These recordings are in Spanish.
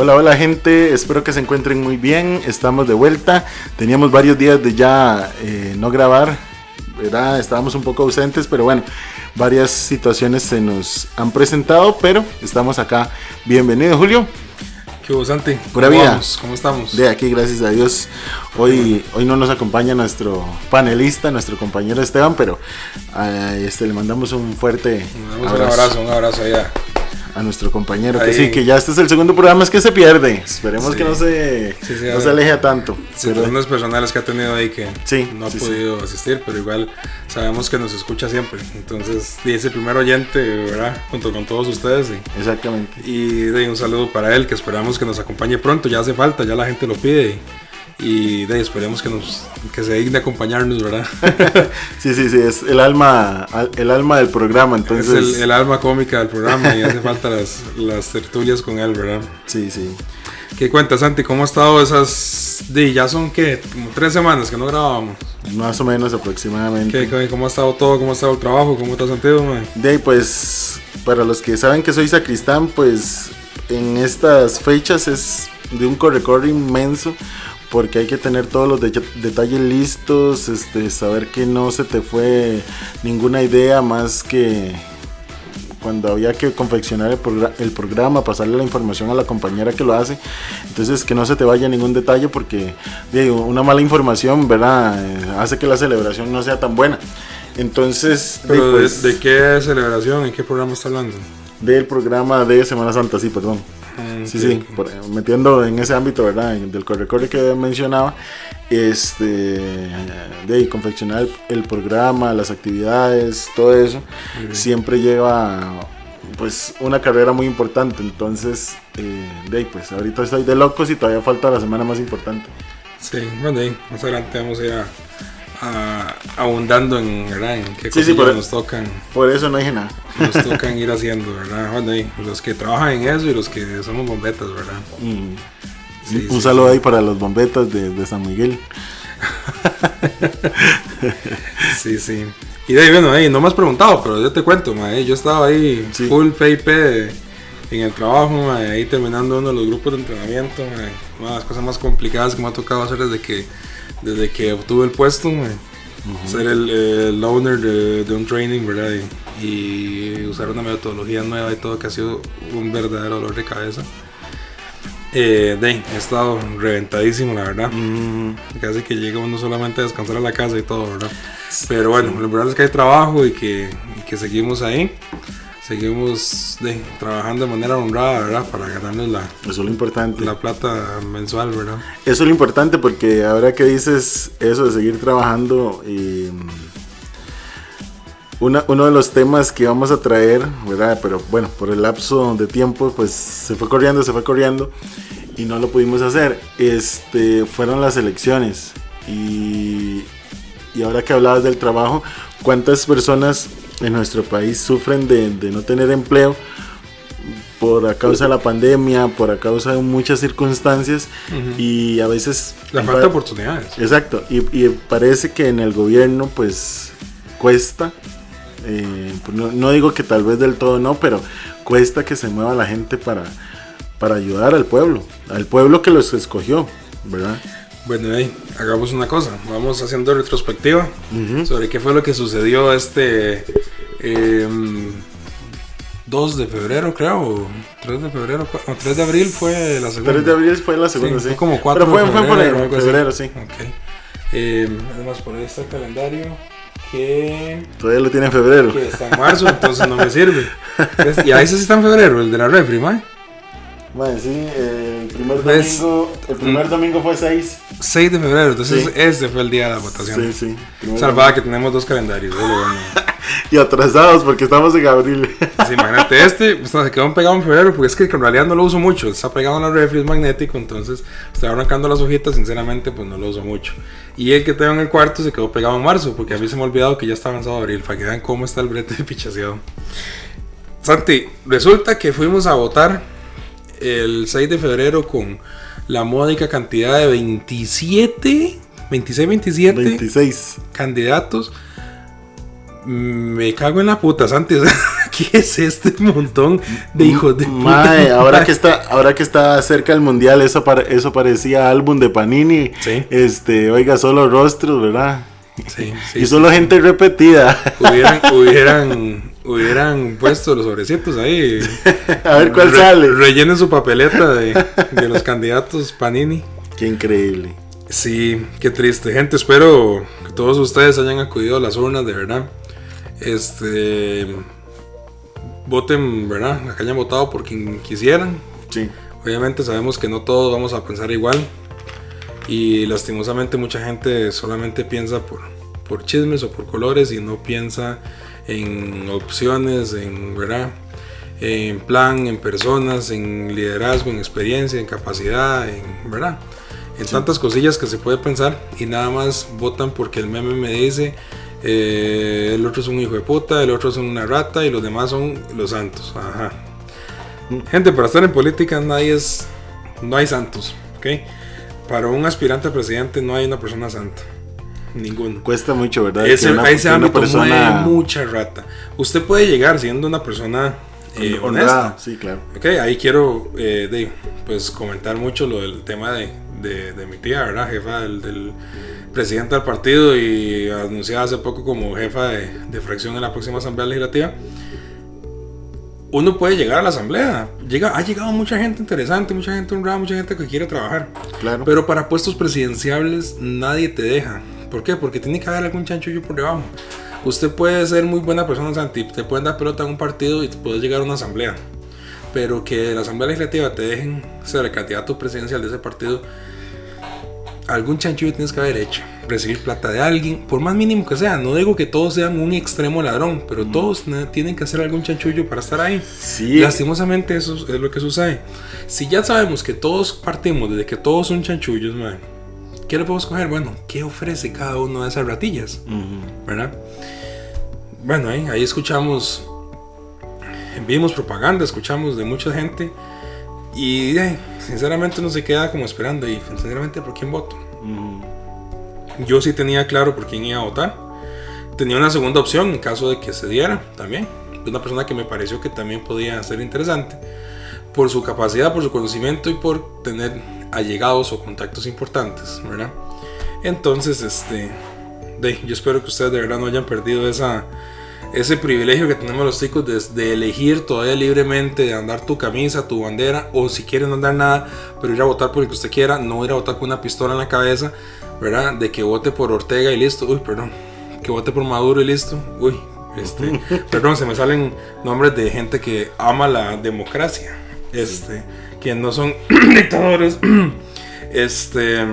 Hola, hola gente, espero que se encuentren muy bien, estamos de vuelta, teníamos varios días de ya eh, no grabar, ¿verdad? estábamos un poco ausentes, pero bueno, varias situaciones se nos han presentado, pero estamos acá. Bienvenido Julio. ¿Qué Santi? Pura vida. vamos? ¿Cómo estamos? De aquí, gracias a Dios. Hoy, hoy no nos acompaña nuestro panelista, nuestro compañero Esteban, pero a este, le mandamos un fuerte Un abrazo, un abrazo allá. A nuestro compañero. Que sí, que ya este es el segundo programa, es que se pierde. Esperemos Sí. que no se, Sí, sí, no se aleje tanto. Situaciones personales que ha tenido ahí que Sí, no ha podido asistir, pero igual sabemos que nos escucha siempre. Entonces, y es el primer oyente, ¿verdad? Junto con todos ustedes. Exactamente. y de un saludo para él, que esperamos que nos acompañe pronto. Ya hace falta, ya la gente lo pide. Y, y de esperemos que, nos, que se digne acompañarnos, ¿verdad? Sí, sí, sí, es el alma, al- el alma del programa, entonces. es el, el alma cómica del programa y hace falta las, las tertulias con él, ¿verdad? Sí, sí. ¿Qué cuentas, Santi? ¿Cómo ha estado esas... Di, ya son, ¿qué? Como tres semanas que no grabábamos. Más o menos aproximadamente. ¿Qué, qué- cómo ha estado todo? ¿Cómo ha estado el trabajo? ¿Cómo te has sentido, man? De ahí, pues, para los que saben que soy sacristán, pues en estas fechas es de un corre-corre inmenso, porque hay que tener todos los de- detalles listos, este, saber que no se te fue ninguna idea más que cuando había que confeccionar el, progra- el programa, pasarle la información a la compañera que lo hace. Entonces, que no se te vaya ningún detalle porque digo, una mala información, ¿verdad? Eh, hace que la celebración no sea tan buena. Entonces, Pero de, pues, de qué celebración? ¿En qué programa está hablando? del programa de Semana Santa, sí, perdón. Sí, sí, por- metiendo en ese ámbito, ¿verdad? en- Del corre-corre que mencionaba, este, de confeccionar el, el programa, las actividades, todo eso, siempre lleva, pues, una carrera muy importante. Entonces, eh, de pues, ahorita estoy de locos y todavía falta la semana más importante. Sí, bueno, ahí, más adelante vamos a ir a, a- abundando en, ¿verdad? en qué Sí, sí, cosas por- nos tocan Por eso no dije nada. nos tocan ir haciendo, ¿verdad? Bueno, ahí, los que trabajan en eso y los que somos bombetas, ¿verdad? Mm. Sí, Un saludo ahí para los bombetas de, de San Miguel. Sí, sí. Y de ahí, bueno, ahí, no me has preguntado, pero yo te cuento, ma, eh, yo estaba ahí full PIP en el trabajo, ma, ahí terminando uno de los grupos de entrenamiento, ma, una de las cosas más complicadas que me ha tocado hacer desde que, desde que obtuve el puesto, ma, ser el, el owner de, de un training, ¿verdad? Y, y usar una metodología nueva y todo que ha sido un verdadero dolor de cabeza. Eh, de he estado reventadísimo, la verdad. Mm, Casi que llega uno solamente a descansar a la casa y todo, ¿verdad? Pero bueno, lo importante es que hay trabajo y que, y que seguimos ahí. Seguimos de, trabajando de manera honrada, ¿verdad? Para ganarnos la, eso es lo importante. la plata mensual, ¿verdad? Eso es lo importante porque ahora que dices eso de seguir trabajando, y, mm, una- uno de los temas que vamos a traer, ¿verdad? Pero bueno, por el lapso de tiempo, pues se fue corriendo, se fue corriendo y no lo pudimos hacer. Este, fueron las elecciones y, y ahora que hablabas del trabajo, ¿cuántas personas en nuestro país sufren de, de no tener empleo? por a causa de la pandemia, por a causa de muchas circunstancias y a veces La falta de oportunidades. Exacto, y, y parece que en el gobierno pues cuesta, eh, pues, no, no digo que tal vez del todo no, pero cuesta que se mueva la gente para, para ayudar al pueblo, al pueblo que los escogió, ¿verdad? Bueno, ahí, hagamos una cosa. Vamos haciendo retrospectiva Ujú. sobre qué fue lo que sucedió este em, 2 de febrero, creo, o 3 de febrero, o 3 de abril fue la segunda. 3 de abril fue la segunda, sí. fue como 4 Pero fue, de fue febrero, por ahí, febrero, sí. Ok. Eh, además, por ahí está el calendario que, Todavía lo tiene en febrero. que está en marzo, entonces no me sirve. Entonces, y ahí sí está en febrero, el de la refri, ¿mae? Sí, eh, el primer Pues, domingo, el primer domingo fue 6. 6 de febrero, entonces Sí. ese fue el día de la votación. Sí, sí. Salvada que tenemos dos calendarios, bueno. y atrasados porque estamos en abril. Pues imagínate, este pues, se quedó pegado en febrero porque es que en realidad no lo uso mucho. Está pegado en la refri, es magnético, entonces está arrancando las hojitas, sinceramente pues no lo uso mucho. Y el que tengo en el cuarto se quedó pegado en marzo porque a mí se me ha olvidado que ya está avanzado abril, para que vean cómo está el brete de pichaseado. Santi, resulta que fuimos a votar el 6 de febrero con la módica cantidad de 27, 26, 27 26. candidatos. Me cago en la puta, sea, ¿Qué es este montón de hijos de puta? Mae, ahora que está, ahora que está cerca el mundial, eso, eso parecía álbum de Panini. Sí. Este, oiga, solo rostros, ¿verdad? Sí, sí, y solo gente repetida. hubieran, hubieran, hubieran puesto los sobrecitos ahí. A ver cuál Re- sale. Rellenen su papeleta de, de los candidatos Panini. Qué increíble. Sí, qué triste. Gente, espero que todos ustedes hayan acudido a las urnas, de verdad. Este. Voten, ¿verdad? Que hayan votado por quien quisieran. Sí. Obviamente sabemos que no todos vamos a pensar igual. Y lastimosamente mucha gente solamente piensa por, por chismes o por colores y no piensa en opciones, en verdad, en plan, en personas, en liderazgo, en experiencia, en capacidad, en verdad, en tantas cosillas que se puede pensar y nada más votan porque el meme me dice eh, el otro es un hijo de puta, el otro es una rata y los demás son los santos. Ajá. Gente, para estar en política nadie es. No hay santos, ¿ok? Para un aspirante a presidente no hay una persona santa. Ninguno. Cuesta mucho, ¿verdad? Ese, una- ese ámbito mueve mucha rata. Usted puede llegar siendo una persona eh, honesta. Sí, claro. Ok, ahí quiero eh, de- pues comentar mucho lo del tema de, de- de mi tía, ¿verdad? Jefa del, del presidente del partido y anunciada hace poco como jefa de, de fracción en la próxima asamblea legislativa. Uno puede llegar a la asamblea. Llega, ha llegado mucha gente interesante, mucha gente honrada, mucha gente que quiere trabajar. Claro. Pero para puestos presidenciables nadie te deja. ¿Por qué? Porque tiene que haber algún chanchullo por debajo. Usted puede ser muy buena persona, Santi. Te pueden dar pelota en un partido y puedes llegar a una asamblea. Pero que la asamblea legislativa te dejen ser el candidato presidencial de ese partido, algún chanchullo tienes que haber hecho. Recibir plata de alguien, por más mínimo que sea. No digo que todos sean un extremo ladrón, pero todos ne- tienen que hacer algún chanchullo para estar ahí. Sí. Lastimosamente eso es lo que sucede. Si ya sabemos que todos partimos desde que todos son chanchullos, man, ¿qué le podemos coger? Bueno, ¿qué ofrece cada uno de esas ratillas? ¿Verdad? Bueno, ahí, ahí escuchamos, vimos propaganda, escuchamos de mucha gente y eh, sinceramente uno se queda como esperando y sinceramente por quién voto. Yo sí tenía claro por quién iba a votar. Tenía una segunda opción en caso de que se diera también. Una persona que me pareció que también podía ser interesante. Por su capacidad, por su conocimiento y por tener allegados o contactos importantes, ¿verdad? Entonces, este... de- yo espero que ustedes de verdad no hayan perdido esa, ese privilegio que tenemos los chicos de, de elegir todavía libremente, de andar tu camisa, tu bandera, o si quieren no andar nada, pero ir a votar por el que usted quiera, no ir a votar con una pistola en la cabeza, ¿verdad? De que vote por Ortega y listo, uy, perdón, que vote por Maduro y listo, uy, este, perdón, se me salen nombres de gente que ama la democracia, este, que no son dictadores, este,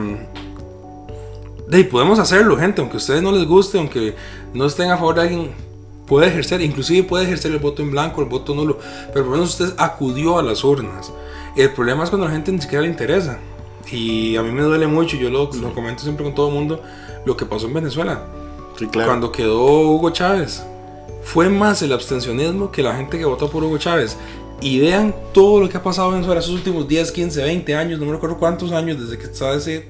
de podemos hacerlo, gente, aunque a ustedes no les guste, aunque no estén a favor de alguien, puede ejercer, inclusive puede ejercer el voto en blanco, el voto nulo, pero por lo menos usted acudió a las urnas. El problema es cuando a la gente ni siquiera le interesa. Y a mí me duele mucho, yo lo, lo comento siempre con todo el mundo, lo que pasó en Venezuela. Sí, claro. Cuando quedó Hugo Chávez, fue más el abstencionismo que la gente que votó por Hugo Chávez. Y vean todo lo que ha pasado en esos últimos 10, 15, 20 años, no me recuerdo cuántos años desde que está ese,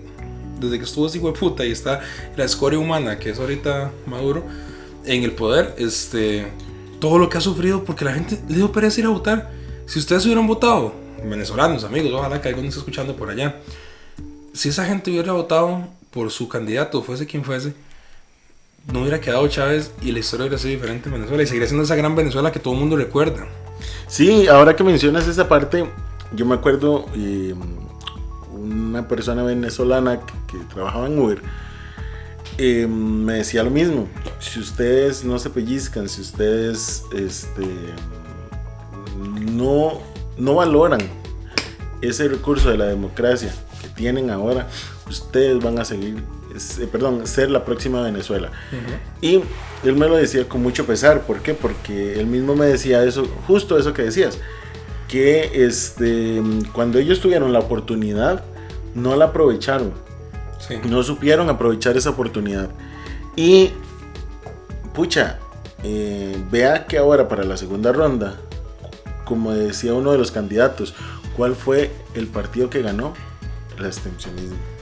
desde que estuvo ese hijo y está la escoria humana, que es ahorita Maduro, en el poder, este, todo lo que ha sufrido porque la gente le dio pereza ir a votar. Si ustedes hubieran votado, venezolanos, amigos, ojalá que alguno esté escuchando por allá, si esa gente hubiera votado por su candidato, fuese quien fuese, no hubiera quedado Chávez y la historia hubiera sido diferente en Venezuela y seguiría siendo esa gran Venezuela que todo el mundo recuerda. Sí, ahora que mencionas esa parte, yo me acuerdo eh, una persona venezolana que, trabajaba en Uber eh, me decía lo mismo. Si ustedes no se pellizcan, si ustedes este, no, no valoran ese recurso de la democracia que tienen ahora, ustedes van a seguir perdón, ser la próxima Venezuela. Y él me lo decía con mucho pesar, ¿por qué? Porque él mismo me decía eso, justo eso que decías, que este, cuando ellos tuvieron la oportunidad, no la aprovecharon. No supieron aprovechar esa oportunidad. Y, pucha, eh, vea que ahora para la segunda ronda, como decía uno de los candidatos, ¿cuál fue el partido que ganó? El abstencionismo.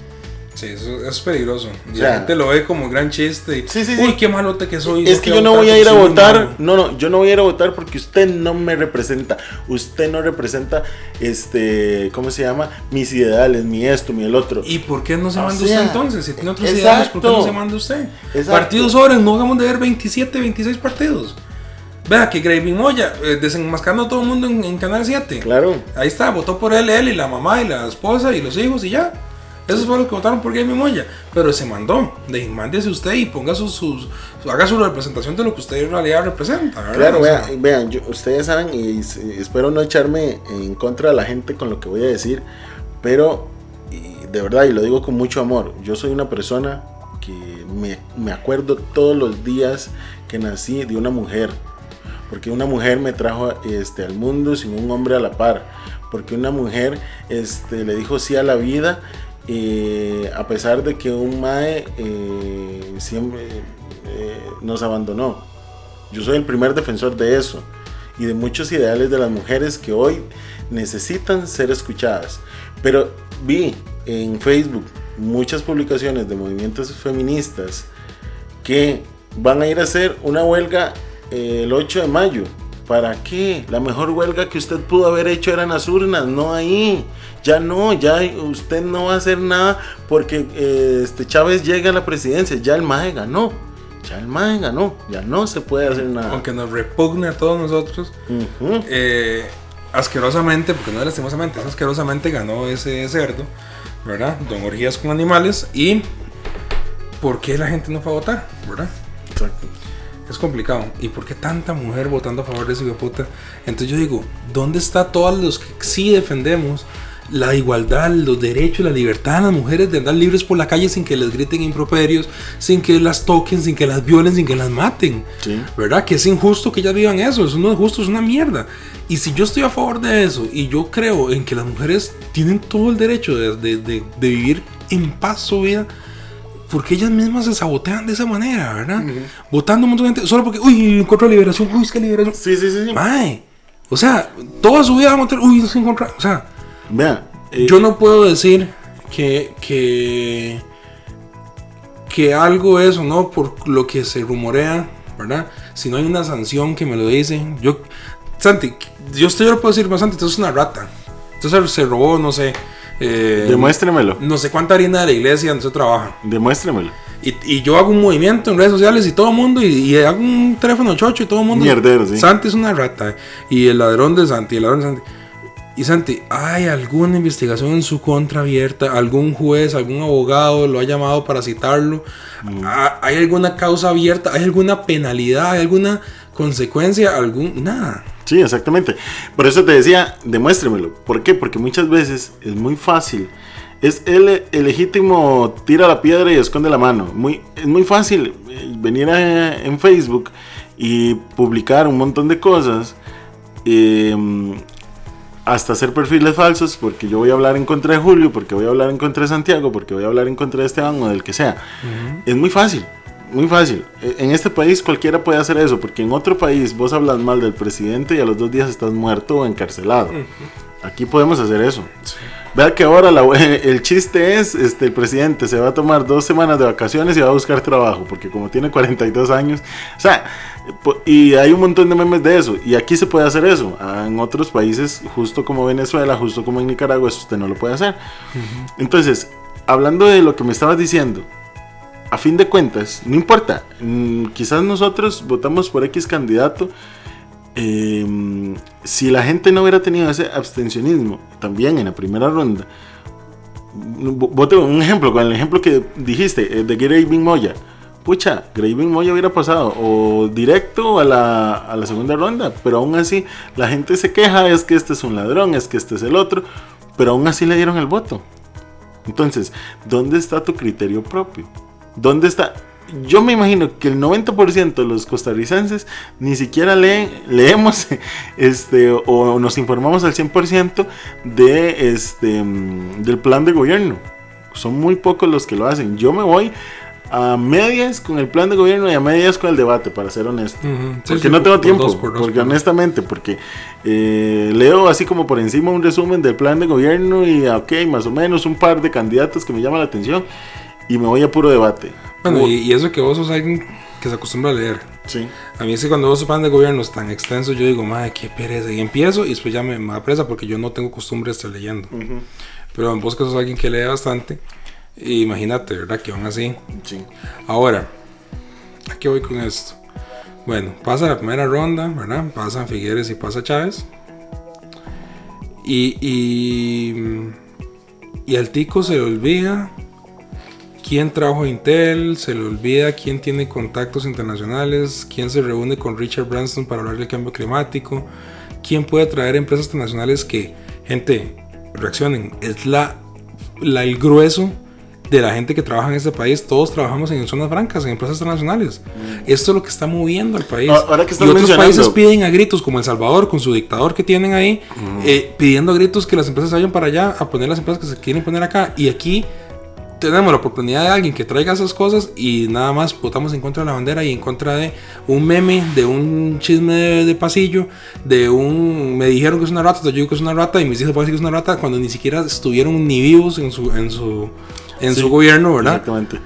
Sí, eso, es peligroso. Y la gente lo ve como gran chiste. Y, sí, sí, Uy, qué malote que soy. Es que yo no voy a ir a votar. No, no, yo no voy a ir a votar porque usted no me representa. Usted no representa, este, ¿cómo se llama? Mis ideales, mi esto, mi el otro. ¿Y por qué no se manda usted entonces? Si tiene otros ideales, ¿por qué no se manda usted? Partidos sobres, no hagamos de ver 27, 26 partidos. Vea que Graving Moya, eh, desenmascarando a todo el mundo en, Canal 7. Claro. Ahí está, votó por él, él y la mamá y la esposa y los hijos y ya. Esos fueron los que votaron por Graving Moya. Pero se mandó. De, mándese usted y ponga sus, sus, haga su representación de lo que usted en realidad representa. Claro, vean, vean ustedes saben y, espero no echarme en contra de la gente con lo que voy a decir. Pero de verdad, y lo digo con mucho amor, yo soy una persona que me, me acuerdo todos los días que nací de una mujer porque una mujer me trajo este, al mundo sin un hombre a la par, porque una mujer este, le dijo sí a la vida, eh, a pesar de que un mae eh, siempre eh, nos abandonó. Yo soy el primer defensor de eso y de muchos ideales de las mujeres que hoy necesitan ser escuchadas. Pero vi en Facebook muchas publicaciones de movimientos feministas que van a ir a hacer una huelga el 8 de mayo. ¿Para qué? La mejor huelga que usted pudo haber hecho era en las urnas, no ahí. Ya no, ya usted no va a hacer nada porque eh, este Chávez llega a la presidencia. Ya el MAE ganó. Ya el MAE ganó. Ya no se puede hacer nada. Aunque nos repugne a todos nosotros. Eh, asquerosamente, porque no es lastimosamente, asquerosamente ganó ese cerdo, ¿verdad? Don Orgías con animales. Y ¿por qué la gente no fue a votar? ¿Verdad? Exacto es complicado. ¿Y por qué tanta mujer votando a favor de ese puta? Entonces yo digo, ¿dónde está todos los que sí defendemos la igualdad, los derechos, la libertad de las mujeres de andar libres por la calle sin que les griten improperios, sin que las toquen, sin que las violen, sin que las maten? ¿Verdad? Que es injusto que ellas vivan eso, eso no es justo, es una mierda. Y si yo estoy a favor de eso y yo creo en que las mujeres tienen todo el derecho de, de, de, de vivir en paz su vida, porque ellas mismas se sabotean de esa manera, ¿verdad? Votando un montón de gente solo porque, uy, encontró liberación, uy, es que liberación. Sí, sí, sí. Mae. O sea, toda su vida vamos a tener, uy, no se encontró. O sea, Vea, eh, yo no puedo decir que, que, que algo es o no por lo que se rumorea, ¿verdad? Si no hay una sanción que me lo dice. Yo, Santi, yo, estoy, yo lo puedo decir, más Santi, entonces es una rata. Entonces se robó, no sé, eh, Demuéstremelo. No sé cuánta harina de la iglesia donde se trabaja. Demuéstremelo. Y, y, yo hago un movimiento en redes sociales y todo el mundo, y, hago un teléfono chocho y todo el mundo. Mierdero, sí. Santi es una rata. Y el ladrón de Santi, el ladrón de Santi. Y Santi, ¿hay alguna investigación en su contra abierta? ¿Algún juez, algún abogado lo ha llamado para citarlo? Mm. ¿Hay alguna causa abierta? ¿Hay alguna penalidad? ¿Hay alguna consecuencia? ¿Algún? Nada. Sí, exactamente. Por eso te decía, demuéstremelo. ¿Por qué? Porque muchas veces es muy fácil. Es el, legítimo tira la piedra y esconde la mano. Muy, es muy fácil eh, venir en Facebook y publicar un montón de cosas. Em, hasta hacer perfiles falsos, porque yo voy a hablar en contra de Julio, porque voy a hablar en contra de Santiago, porque voy a hablar en contra de Esteban o del que sea. Es muy fácil muy fácil. E, en este país cualquiera puede hacer eso, porque en otro país vos hablas mal del presidente y a los dos días estás muerto o encarcelado. Aquí podemos hacer eso. Vea que ahora el chiste es, este, el presidente se va a tomar dos semanas de vacaciones y va a buscar trabajo, porque como tiene 42 años, o sea, y hay un montón de memes de eso, y aquí se puede hacer eso. Ah, en otros países, justo como Venezuela, justo como en Nicaragua, eso usted no lo puede hacer. Entonces, hablando de lo que me estabas diciendo, a fin de cuentas, no importa, mm, quizás nosotros votamos por X candidato, em, si la gente no hubiera tenido ese abstencionismo también en la primera ronda, vote un ejemplo, con el ejemplo que dijiste eh, de Graving Moya. Pucha, Graving Moya hubiera pasado o directo a la, a la segunda ronda, pero aún así la gente se queja, es que este es un ladrón, es que este es el otro, pero aún así le dieron el voto. Entonces, ¿dónde está tu criterio propio? ¿Dónde está? Yo me imagino que el 90% de los costarricenses ni siquiera leen, leemos este, o nos informamos al 100% de, este, del plan de gobierno. Son muy pocos los que lo hacen. Yo me voy a medias con el plan de gobierno y a medias con el debate, para ser honesto. porque no tengo tiempo, porque honestamente, porque eh, leo así como por encima un resumen del plan de gobierno y, ok, más o menos un par de candidatos que me llaman la atención y me voy a puro debate. Bueno, y, eso que vos sos alguien que se acostumbra a leer. Sí. A mí es que cuando vos plan de gobierno es tan extenso, yo digo, madre, qué pereza. Y empiezo y después ya me, me da presa porque yo no tengo costumbre de estar leyendo. Pero vos que sos alguien que lee bastante, Imagínate, ¿verdad? Que aún así. Sí. Ahora, ¿a qué voy con esto? Bueno, pasa la primera ronda, ¿verdad? Pasan Figueres y pasa Chávez. Y, y, y al tico se le olvida quién trabaja Intel, se le olvida quién tiene contactos internacionales, quién se reúne con Richard Branson para hablar del cambio climático, quién puede traer empresas internacionales que, gente, reaccionen, es la, la el grueso de la gente que trabaja en este país, todos trabajamos en zonas francas, en empresas internacionales. Mm. Esto es lo que está moviendo al país. Ahora que y otros países piden a gritos, como El Salvador, con su dictador que tienen ahí, mm. eh, pidiendo a gritos que las empresas vayan para allá a poner las empresas que se quieren poner acá. Y aquí tenemos la oportunidad de alguien que traiga esas cosas y nada más votamos en contra de la bandera y en contra de un meme, de un chisme de, pasillo, de un... Me dijeron que es una rata, yo digo que es una rata y mis hijos pueden decir que es una rata cuando ni siquiera estuvieron ni vivos en su, en su, en su gobierno, ¿verdad? Exactamente.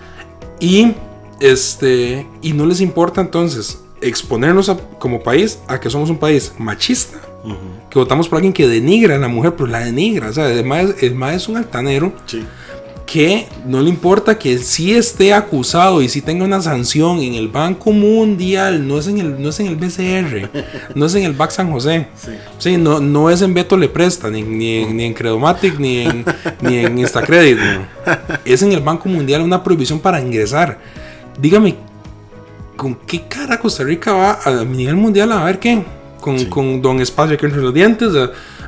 Y, este, y no les importa entonces exponernos como país a que somos un país machista, que votamos por alguien que denigra a la mujer, pero la denigra, o sea, además, más es un altanero. Sí que no le importa que sí esté acusado y sí tenga una sanción en el Banco Mundial, no es en el, no es en el BCR, no es en el BAC San José, sí. no, no es en Beto Le Presta, ni, ni, en, ni en Credomatic, ni en, ni en Instacredit, es en el Banco Mundial una prohibición para ingresar. Dígame, ¿con qué cara Costa Rica va a nivel mundial a ver qué? Con, con Don Espacio que entre los dientes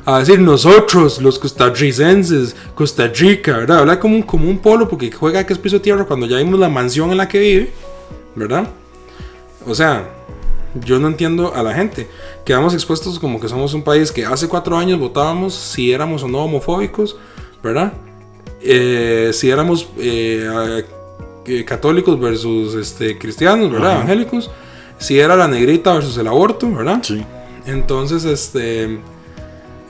a decir nosotros, los costarricenses, Costa Rica, ¿verdad? Habla como un, como un polo porque juega que es piso tierra cuando ya vimos la mansión en la que vive, ¿verdad? O sea, yo no entiendo a la gente. Quedamos expuestos como que somos un país que hace cuatro años votábamos si éramos o no homofóbicos, ¿verdad? Eh, si éramos eh, eh, católicos versus este, cristianos, ¿verdad? Evangélicos. Si era la negrita versus el aborto, ¿verdad? Sí. Entonces, este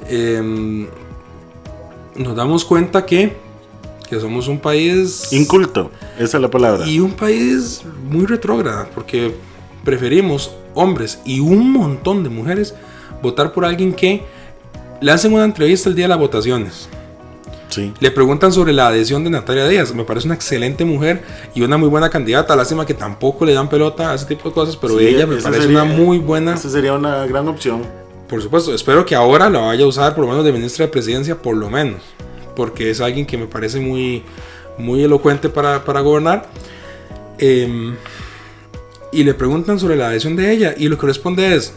Em, nos damos cuenta que, que somos un país... Inculto, esa es la palabra. Y un país muy retrógrado, porque preferimos hombres y un montón de mujeres votar por alguien que le hacen una entrevista el día de las votaciones. Sí. Le preguntan sobre la adhesión de Natalia Díaz. Me parece una excelente mujer y una muy buena candidata. Lástima que tampoco le dan pelota a ese tipo de cosas, pero ella me parece una muy buena. Esa sería una gran opción. Por supuesto, espero que ahora lo vaya a usar por lo menos de ministra de presidencia, por lo menos, porque es alguien que me parece muy, muy elocuente para, para gobernar. Em, y le preguntan sobre la adhesión de ella y lo que responde es,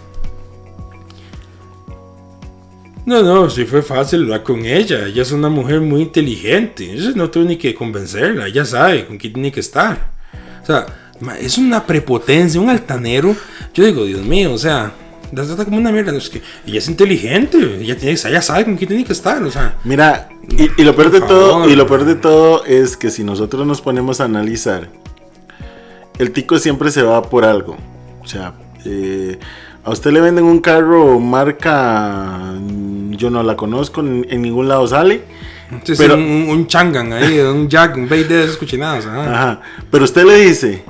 no, no, sí fue fácil hablar con ella. Ella es una mujer muy inteligente. no tuve ni que convencerla. Ella sabe con quién tiene que estar. O sea, es una prepotencia, un altanero. Yo digo, Dios mío, o sea, la trata como una mierda. Es que ella es inteligente, ella, tiene, ella sabe con quién tiene que estar. O sea, Mira, y, lo peor de todo, y lo peor de todo es que si nosotros nos ponemos a analizar, el tico siempre se va por algo. O sea, eh, a usted le venden un carro marca, yo no la conozco, en, ningún lado sale. pero, un, un, Changan ahí, un Jack, un BD de esos cochinados. Ajá. Pero usted le dice,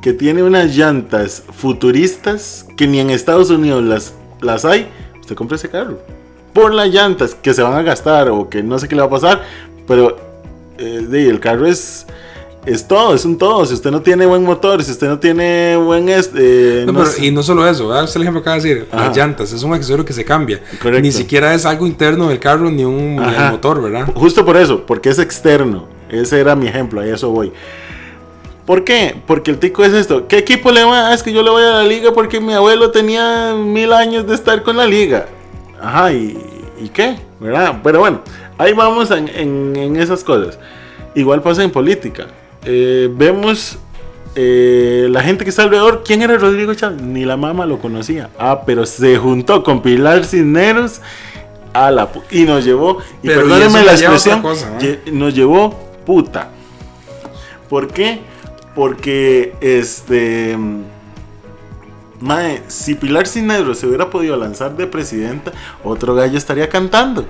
que tiene unas llantas futuristas que ni en Estados Unidos las, las hay, usted compra ese carro. Por las llantas que se van a gastar o que no sé qué le va a pasar, pero eh, el carro es, es todo, es un todo. Si usted no tiene buen motor, si usted no tiene buen... Este, y no solo eso, ¿verdad? el ejemplo acaba de decir, las llantas, es un accesorio que se cambia. Ni siquiera es algo interno del carro ni un motor, ¿verdad? Justo por eso, porque es externo. Ese era mi ejemplo, a eso voy. ¿Por qué? Porque el tico es esto. ¿Qué equipo le va? Ah, es que yo le voy a la liga porque mi abuelo tenía mil años de estar con la liga. Ajá, ¿y, qué? ¿Verdad? Pero bueno, ahí vamos en, esas cosas. igual pasa en política. Eh, vemos eh, la gente que está alrededor. ¿Quién era Rodrigo Chávez? Ni la mamá lo conocía. Ah, pero se juntó con Pilar Cisneros a la y nos llevó. Y Pero, y perdónenme la expresión. Nos llevó puta. ¿Por qué? Porque este. Mae, si Pilar Cisneros se hubiera podido lanzar de presidenta, otro gallo estaría cantando.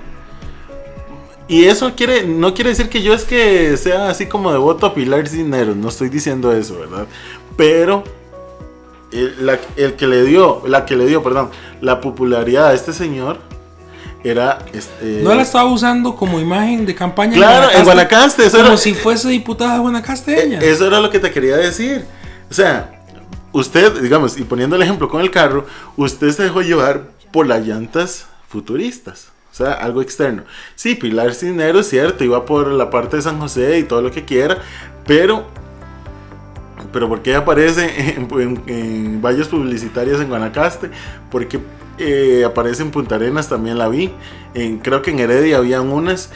Y eso quiere, no quiere decir que yo es que sea así como de voto a Pilar Cisneros, no estoy diciendo eso, ¿verdad? Pero el, el que le dio, la que le dio, perdón, la popularidad a este señor era este. No la estaba usando como imagen de campaña. Claro, en Guanacaste, eso como era- si fuese diputada de Guanacaste ella. Eh, Eso era lo que te quería decir. O sea, usted, digamos, y poniendo el ejemplo con el carro, usted se dejó llevar por las llantas futuristas. O sea, algo externo. Sí, Pilar Cisneros, cierto, iba por la parte de San José y todo lo que quiera, pero. Pero ¿por qué aparece en, en- en vallas publicitarias en Guanacaste? Porque eh, aparece en Punta Arenas, también la vi. En, creo que en Heredia habían unas.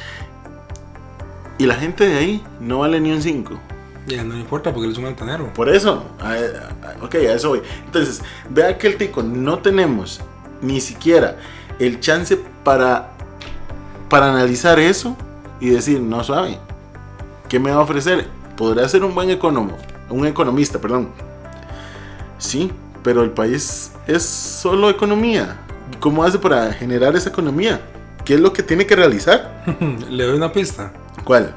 Y la gente de ahí no vale ni un 5. Ya no importa porque él es un altanero. Por eso, a- a- ok, a eso voy. Entonces, vea que el tico no tenemos ni siquiera el chance para, para analizar eso y decir, no sabe, ¿qué me va a ofrecer? Podrá ser un buen economo, un economista, perdón. Sí, pero el país es solo economía. ¿Cómo hace para generar esa economía? ¿Qué es lo que tiene que realizar? le doy una pista. ¿Cuál?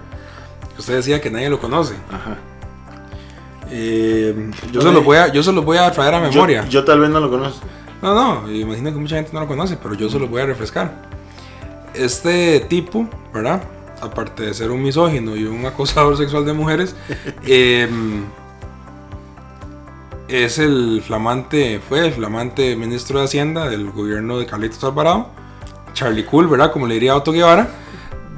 Usted decía que nadie lo conoce. Ajá. Eh, yo, se lo voy a, yo se voy a traer a Yo- memoria. Yo, tal vez no lo conozco. No, no, imagino que mucha gente no lo conoce, pero yo se lo voy a refrescar. Este tipo, ¿verdad? Aparte de ser un misógino y un acosador sexual de mujeres, em, es el flamante, fue el flamante ministro de Hacienda del gobierno de Carlitos Alvarado, Charlie Cool, ¿verdad? Como le diría Otto Guevara,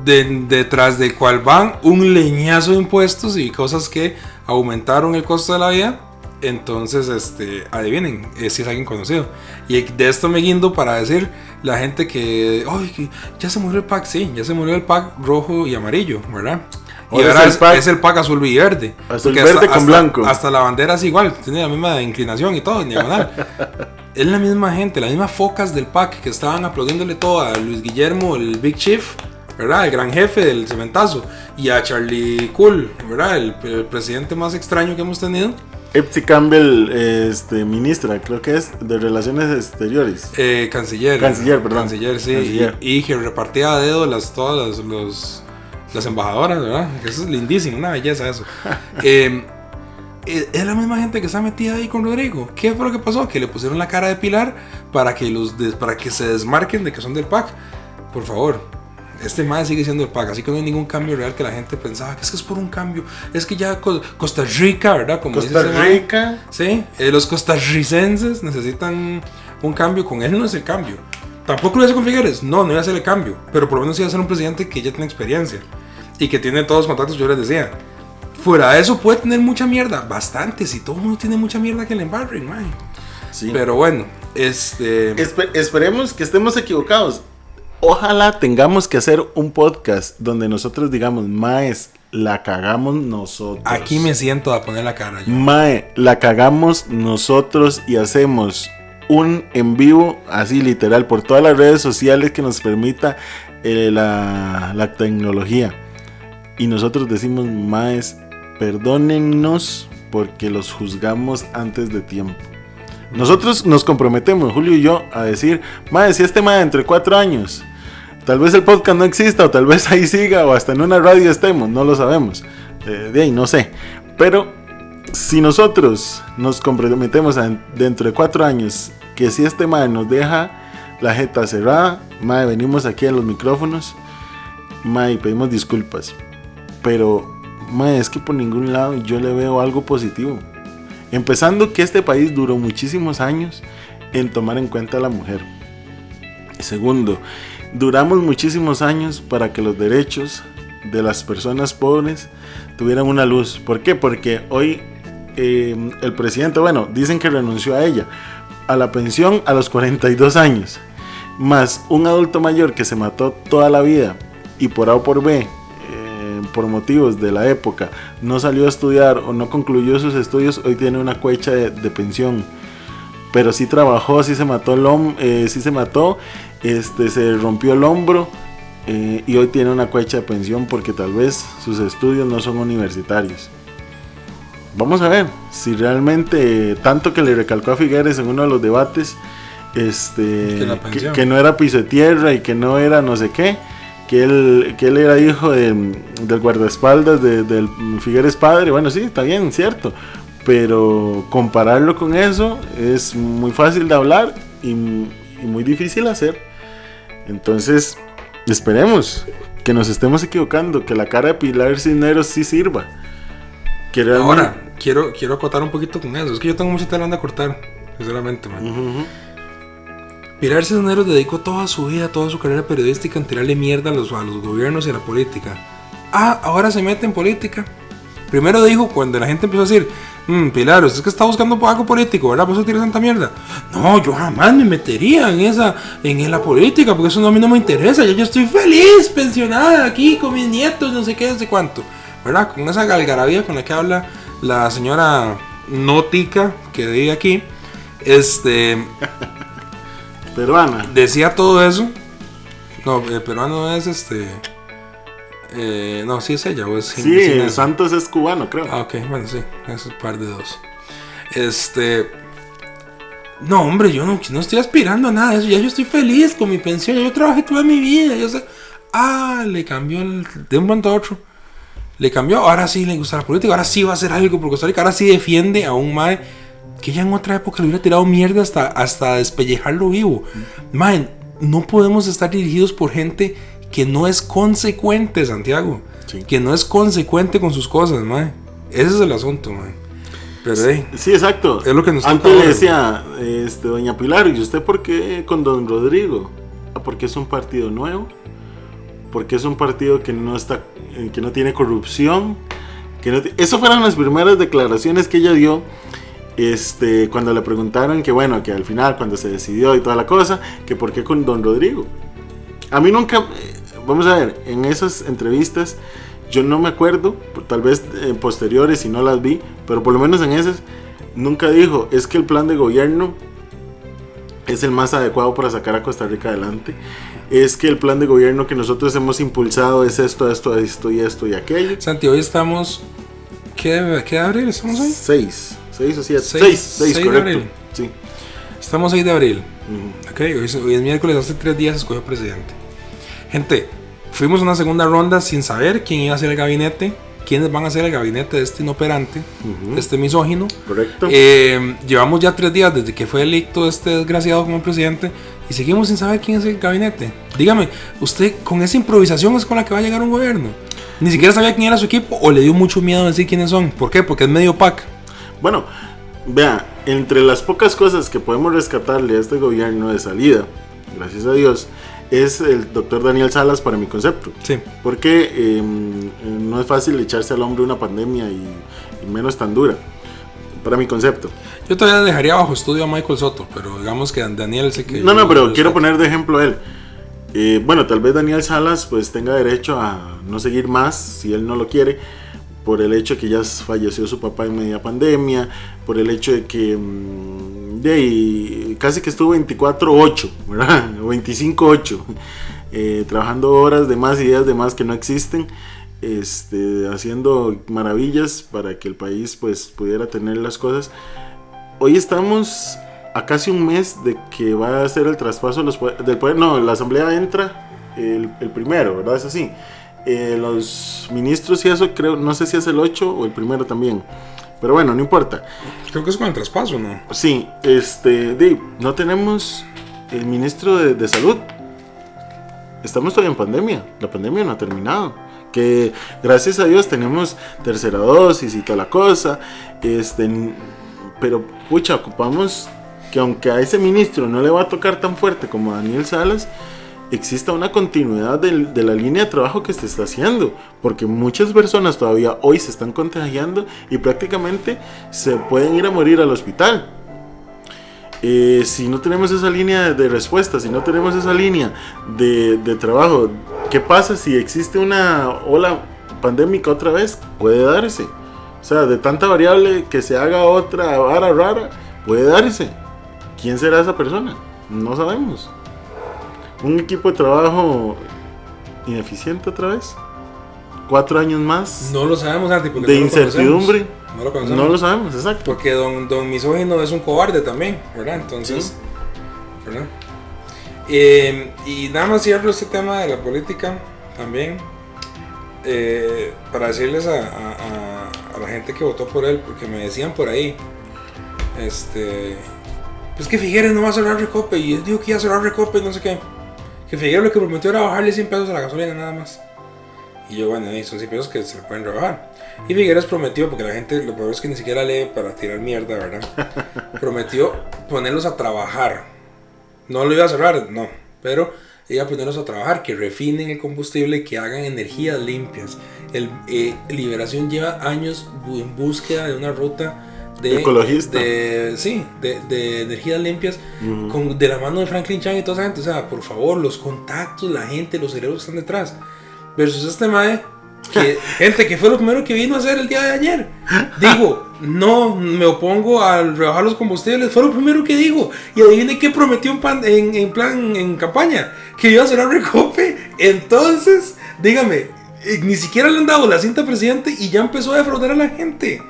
de- detrás de cual van un leñazo de impuestos y cosas que aumentaron el costo de la vida. Entonces, este, adivinen, eh, si es alguien conocido. Y de esto me guindo para decir la gente que, ay, ya se murió el pack, sí, ya se murió el pack rojo y amarillo, ¿verdad? Y Ahora es el pack- es el pack azul y verde. Azul, verde con blanco. Hasta la bandera es igual, tiene la misma inclinación y todo, en diagonal. es la misma gente, las mismas focas del pack que estaban aplaudiéndole todo a Luis Guillermo, el Big Chief, ¿verdad? El gran jefe del cementazo. Y a Charlie Cool, ¿verdad? El, el presidente más extraño que hemos tenido. Epsi Campbell, este, ministra, creo que es de Relaciones Exteriores. Eh, canciller. Canciller, perdón. Canciller, sí. Canciller. Y, y que repartía a dedo las, todas las, los- las embajadoras, ¿verdad? Eso es lindísimo, una belleza eso. Eh, eh, es la misma gente que está metida ahí con Rodrigo. ¿Qué fue lo que pasó? Que le pusieron la cara de Pilar para que, los des- para que se desmarquen de que son del PAC. Por favor, este más sigue siendo el PAC, así que no hay ningún cambio real que la gente pensaba que es que es por un cambio. Es que ya Co- Costa Rica, ¿verdad? Como dice Costa man. Rica. Sí, eh, los costarricenses necesitan un cambio. Con él no es el cambio. Tampoco lo hace con Figueres. No, no iba a hacer el cambio. Pero por lo menos iba a ser un presidente que ya tiene experiencia. Y que tiene todos los contactos yo les decía. Fuera de eso puede tener mucha mierda. Bastante. Si todo el mundo tiene mucha mierda que le embarren, man. Sí. Pero bueno, este... Espe- esperemos que estemos equivocados. Ojalá tengamos que hacer un podcast donde nosotros digamos, Maes, la cagamos nosotros. Aquí me siento a poner la cara. yo. Mae, la cagamos nosotros y hacemos un en vivo, así literal, por todas las redes sociales que nos permita eh, la, la tecnología. Y nosotros decimos, Maes, perdónennos porque los juzgamos antes de tiempo. Nosotros nos comprometemos, Julio y yo, a decir, Mae, si este Mae entre cuatro años, tal vez el podcast no exista, o tal vez ahí siga, o hasta en una radio estemos, no lo sabemos. Eh, de ahí, no sé. Pero si nosotros nos comprometemos a, dentro de cuatro años que si este mae nos deja la jeta cerrada, mae, venimos aquí a los micrófonos, mae, pedimos disculpas. Pero, mae, es que por ningún lado yo le veo algo positivo. Empezando que este país duró muchísimos años en tomar en cuenta a la mujer. Segundo, duramos muchísimos años para que los derechos de las personas pobres tuvieran una luz. ¿Por qué? Porque hoy eh, el presidente, bueno, dicen que renunció a ella, a la pensión a los 42 años, más un adulto mayor que se mató toda la vida y por A o por B, por motivos de la época no salió a estudiar o no concluyó sus estudios, hoy tiene una cuecha de, de pensión. Pero sí trabajó, sí se mató el hom- eh, sí se mató, este, se rompió el hombro eh, y hoy tiene una cuecha de pensión porque tal vez sus estudios no son universitarios. Vamos a ver si realmente, tanto que le recalcó a Figueres en uno de los debates, este, Que que no era piso de tierra y que no era no sé qué, que él, que él era hijo de- del guardaespaldas de- del Figueres padre. Bueno, sí, está bien, cierto. Pero compararlo con eso es muy fácil de hablar y, y muy difícil hacer. Entonces, esperemos que nos estemos equivocando, que la cara de Pilar Cisneros sí sirva. Que realmente... Ahora, quiero, quiero acotar un poquito con eso. Es que yo tengo mucha tela donde cortar, sinceramente, man. Ujú, ujú. Pilar Cisneros dedicó toda su vida, toda su carrera periodística en tirarle mierda a los, a los gobiernos y a la política. Ah, ahora se mete en política. Primero dijo cuando la gente empezó a decir, "Mm, Pilar, usted es que está buscando algo político, ¿verdad? Por eso tira tanta mierda. No, yo jamás me metería en esa, en la política, porque eso a mí no me interesa. Ya yo estoy feliz, pensionada aquí con mis nietos, no sé qué, no sé cuánto. ¿Verdad? Con esa galgarabía con la que habla la señora Nótica, que vive aquí. Este, Peruana. decía todo eso. No, el peruano es este. eh, no, sí es ella o es Sí? Santos es cubano, creo. Ah, ok, bueno, sí, es un par de dos. Este. No, hombre, yo no, no estoy aspirando a nada de eso. Ya yo estoy feliz con mi pensión. Ya yo trabajé toda mi vida. Yo sé. Ah, le cambió el- de un momento a otro. Le cambió. Ahora sí le gusta la política. Ahora sí va a hacer algo por Costa Rica. Ahora sí defiende a un mae que ya en otra época le hubiera tirado mierda hasta, hasta despellejarlo vivo. Mae, no podemos estar dirigidos por gente que no es consecuente, Santiago. Sí. Que no es consecuente con sus cosas, mae. Ese es el asunto, mae. Pero, hey, Sí, exacto. Es lo que nos Antes le decía, este, doña Pilar, ¿y usted por qué con don Rodrigo? Ah, porque es un partido nuevo, porque es un partido que no está, eh, que no tiene corrupción, que no eso fueron las primeras declaraciones que ella dio, este, cuando le preguntaron que bueno, que al final cuando se decidió y toda la cosa, que por qué con don Rodrigo. A mí nunca, eh, vamos a ver, en esas entrevistas yo no me acuerdo, tal vez en posteriores si no las vi, pero por lo menos en esas nunca dijo, es que el plan de gobierno es el más adecuado para sacar a Costa Rica adelante. Es que el plan de gobierno que nosotros hemos impulsado es esto, esto, esto y esto y aquello. Santi, hoy estamos. ¿Qué, qué abril estamos hoy? Seis, seis o siete. Seis- Seis, seis, seis de correcto. abril. Sí. Estamos 6 de abril. Ujú. Ok, hoy es, hoy es miércoles, hace tres días se escogió presidente. Gente, fuimos a una segunda ronda sin saber quién iba a ser el gabinete, quiénes van a ser el gabinete de este inoperante, Ujú. de este misógino. Correcto. Eh, llevamos ya tres días desde que fue electo este desgraciado como presidente y seguimos sin saber quién es el gabinete. Dígame, ¿usted con esa improvisación es con la que va a llegar un gobierno? Ni siquiera sabía quién era su equipo o le dio mucho miedo decir quiénes son. ¿Por qué? Porque es medio pack. Bueno, vea, entre las pocas cosas que podemos rescatarle a este gobierno de salida, gracias a Dios, es el doctor Daniel Salas para mi concepto. Sí. Porque eh, no es fácil echarse al hombro una pandemia y, y menos tan dura. Para mi concepto. Yo todavía dejaría bajo estudio a Michael Soto, pero digamos que Daniel sé que... No, no, pero quiero poner de ejemplo a él. Eh, bueno, tal vez Daniel Salas pues tenga derecho a no seguir más si él no lo quiere, por el hecho de que ya falleció su papá en media pandemia, por el hecho de que mm, de ahí, casi que estuvo 24-8, ¿verdad? O 25-8, eh, trabajando horas de más y días de más que no existen, este, haciendo maravillas para que el país pues pudiera tener las cosas. Hoy estamos a casi un mes de que va a ser el traspaso de los del poder. No, la asamblea entra el, el primero, ¿verdad? Es así. Eh, los ministros y eso creo, no sé si es el 8 o el primero también. Pero bueno, no importa. Creo que es con el traspaso, ¿no? Sí, este, Dave, no tenemos el ministro de, de salud. Estamos todavía en pandemia. La pandemia no ha terminado. Que gracias a Dios tenemos tercera dosis y toda la cosa. Este, pero pucha, ocupamos que aunque a ese ministro no le va a tocar tan fuerte como a Daniel Salas, exista una continuidad del- de, la línea de trabajo que se está haciendo, porque muchas personas todavía hoy se están contagiando y prácticamente se pueden ir a morir al hospital. Eh, si no tenemos esa línea de, de respuesta, si no tenemos esa línea de, de trabajo, ¿qué pasa si existe una ola pandémica otra vez, puede darse. O sea, de tanta variable que se haga otra vara rara, puede darse. ¿Quién será esa persona? No sabemos. Un equipo de trabajo ineficiente otra vez. Cuatro años más No lo sabemos, porque de no incertidumbre. No lo conocemos. No lo sabemos, exacto. Porque don, don Misógino es un cobarde también, ¿verdad? Entonces, ¿verdad? Eh, y nada más cierro este tema de la política también eh, para decirles a, a- la gente que votó por él, porque me decían por ahí, este, pues que Figueres no va a cerrar Recope y él dijo que iba a cerrar Recope no sé qué. Que Figueres lo que prometió era bajarle 100 pesos a la gasolina nada más. Y yo, bueno, son 100 pesos que se le pueden rebajar. Y Figueres prometió, porque la gente, lo peor es que ni siquiera lee para tirar mierda, ¿verdad? prometió ponerlos a trabajar. No lo iba a cerrar, no. Pero iba a ponerlos a trabajar, que refinen el combustible, que hagan energías limpias. El, eh, Liberación lleva años en búsqueda de una ruta de... Ecologista. de- sí, de, de energías limpias con, de la mano de Franklin Chan y toda esa gente. O sea, por favor, los contactos, la gente, los cerebros que están detrás. Versus este mae, que, gente, que fue lo primero que vino a hacer el día de ayer. Digo, no me opongo al rebajar los combustibles, fue lo primero que digo. Y adivine qué prometió en, pan- en, en plan, en campaña, que iba a cerrar Recope. Entonces, dígame, eh, ni siquiera le han dado la cinta presidente y ya empezó a defraudar a la gente.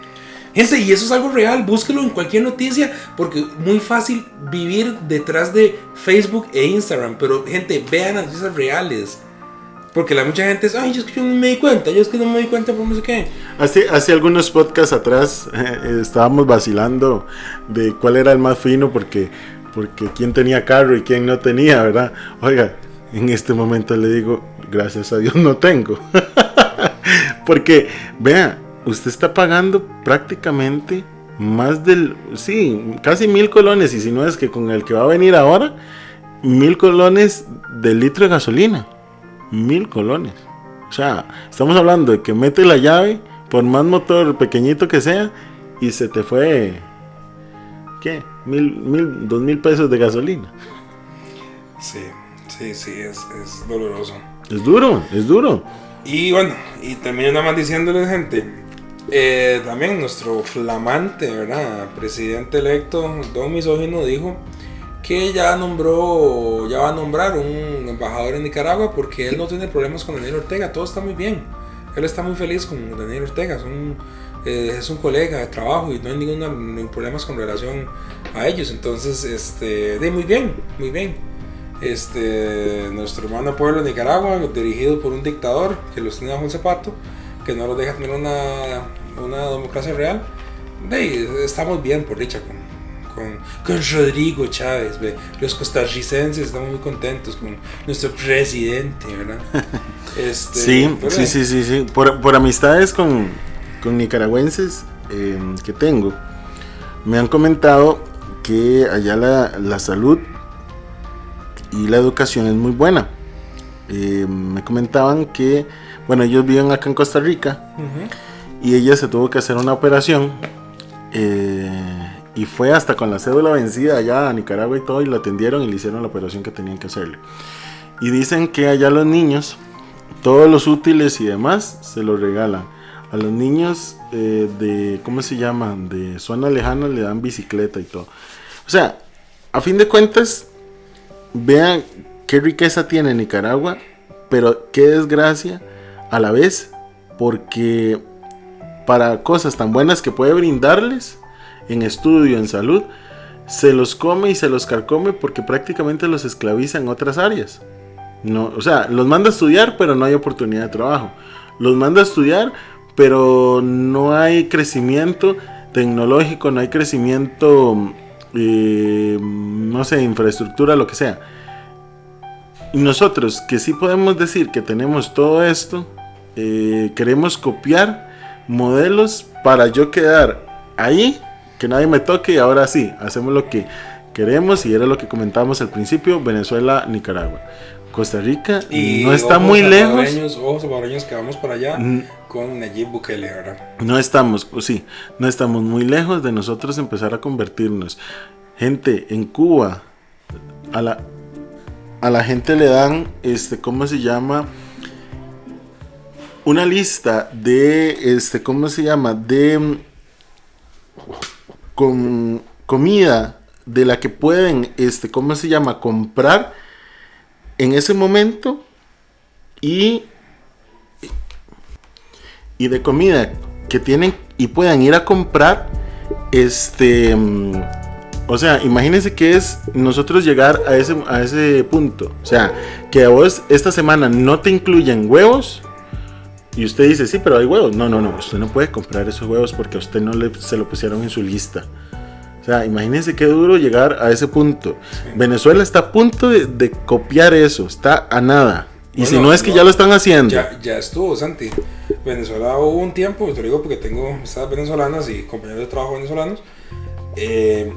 Gente, y eso es algo real, búsquelo en cualquier noticia, porque muy fácil vivir detrás de Facebook e Instagram, pero gente, vean las noticias reales. Porque la mucha gente es, ay, yo es que yo no me di cuenta, yo es que no me di cuenta por no sé qué. Hace, hace algunos podcasts atrás eh, estábamos vacilando de cuál era el más fino porque, porque quién tenía carro y quién no tenía, ¿verdad? Oiga, en este momento le digo, gracias a Dios no tengo. porque, vea, usted está pagando prácticamente más del, sí, casi mil colones y si no es que con el que va a venir ahora, mil colones del litro de gasolina. Mil colones. O sea, estamos hablando de que mete la llave, por más motor pequeñito que sea, y se te fue. ¿Qué? Mil, mil, dos mil pesos de gasolina. Sí, sí, sí, es, es doloroso. Es duro, es duro. Y bueno, y también nada más diciéndoles, gente, eh, también nuestro flamante, ¿verdad? Presidente electo, Don Misógino, dijo que ya nombró, ya va a nombrar un embajador en Nicaragua porque él no tiene problemas con Daniel Ortega, todo está muy bien. Él está muy feliz con Daniel Ortega, eh, es un colega de trabajo y no hay ningún problemas con relación a ellos. Entonces, este, muy bien, muy bien. Este, nuestro hermano pueblo de Nicaragua, dirigido por un dictador que los tiene bajo el zapato, que no los deja tener una, una democracia real. Estamos bien, por dicha, con, con, con Rodrigo Chávez. ve. Los costarricenses estamos muy contentos con nuestro presidente, ¿verdad? Este, Sí, pero, sí, sí, sí, sí. Por, por amistades con, con nicaragüenses eh, que tengo, me han comentado que allá la, la salud y la educación es muy buena. Eh, me comentaban que, bueno, ellos viven acá en Costa Rica Ujú. y ella se tuvo que hacer una operación eh, y fue hasta con la cédula vencida allá a Nicaragua y todo y la atendieron y le hicieron la operación que tenían que hacerle. Y dicen que allá los niños, todos los útiles y demás, se los regalan. A los niños eh, de, ¿cómo se llaman? De zonas lejanas le dan bicicleta y todo. O sea, a fin de cuentas, vean qué riqueza tiene Nicaragua, pero qué desgracia a la vez, porque para cosas tan buenas que puede brindarles en estudio, en salud, se los come y se los carcome porque prácticamente los esclaviza en otras áreas. No, o sea, los manda a estudiar, pero no hay oportunidad de trabajo. Los manda a estudiar, pero no hay crecimiento tecnológico, no hay crecimiento, eh, no sé, infraestructura, lo que sea. Y nosotros, que sí podemos decir que tenemos todo esto, eh, queremos copiar modelos para yo quedar ahí, que nadie me toque y ahora sí, hacemos lo que queremos y era lo que comentábamos al principio, Venezuela, Nicaragua. Costa Rica Y no está muy lejos. Ojos salvadoreños que vamos para allá Mm. con Nayib Bukele, ¿verdad? No estamos, pues sí, no estamos muy lejos de nosotros empezar a convertirnos. Gente, en Cuba, a la, a la gente le dan, este, ¿cómo se llama? Una lista de, este, ¿cómo se llama? De mm, con comida de la que pueden, este, ¿cómo se llama? Comprar en ese momento y, y de comida que tienen y puedan ir a comprar, este, mm, o sea, imagínense que es nosotros llegar a ese, a ese punto, o sea, que a vos esta semana no te incluyen huevos. Y usted dice, sí, pero hay huevos. No, no, no, usted no puede comprar esos huevos porque a usted no le, se lo pusieron en su lista. O sea, imagínense qué duro llegar a ese punto. Venezuela está a punto de, de copiar eso, está a nada. Y si no es que no, ya lo están haciendo. Ya, ya estuvo, Santi. Venezuela hubo un tiempo, te lo digo porque tengo amistades venezolanas y compañeros de trabajo venezolanos, eh,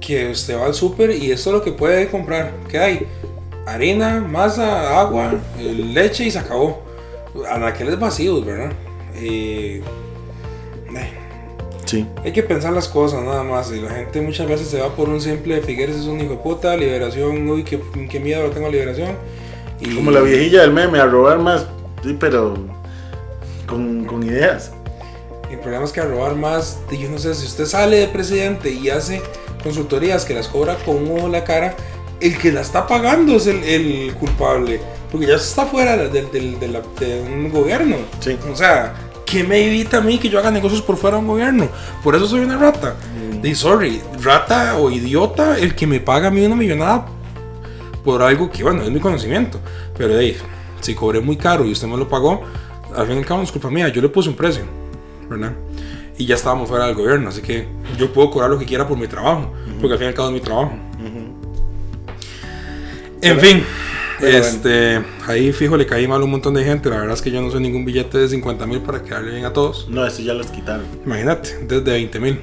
que usted va al súper y esto es lo que puede comprar. ¿Qué hay? Harina, masa, agua, eh, leche y se acabó. Anaqueles vacíos, ¿verdad? Eh, Sí. hay que pensar las cosas nada más. Y la gente muchas veces se va por un simple Figueres es un hijo de puta, liberación, uy, qué, qué miedo lo tengo a liberación. Y, Como la viejilla del meme, a robar más. Sí, pero con, con ideas. El problema es que a robar más, yo no sé, si usted sale de presidente y hace consultorías que las cobra con un ojo en la cara, el que la está pagando es el, el culpable. Porque ya se está fuera del- de, la- de un gobierno. Sí. O sea, ¿qué me evita a mí que yo haga negocios por fuera de un gobierno? Por eso soy una rata. Y sorry, rata o idiota, el que me paga a mí una millonada por algo que, bueno, es mi conocimiento. Pero hey, si cobré muy caro y usted me lo pagó, al fin y al cabo no es culpa mía, yo le puse un precio, ¿verdad? Y ya estábamos fuera del gobierno, así que yo puedo cobrar lo que quiera por mi trabajo, porque al fin y al cabo es mi trabajo. En fin, este, ahí fijo le caí mal a un montón de gente, la verdad es que yo no soy ningún billete de 50 mil para quedarle bien a todos. No, eso ya los quitaron. Imagínate, desde 20 mil.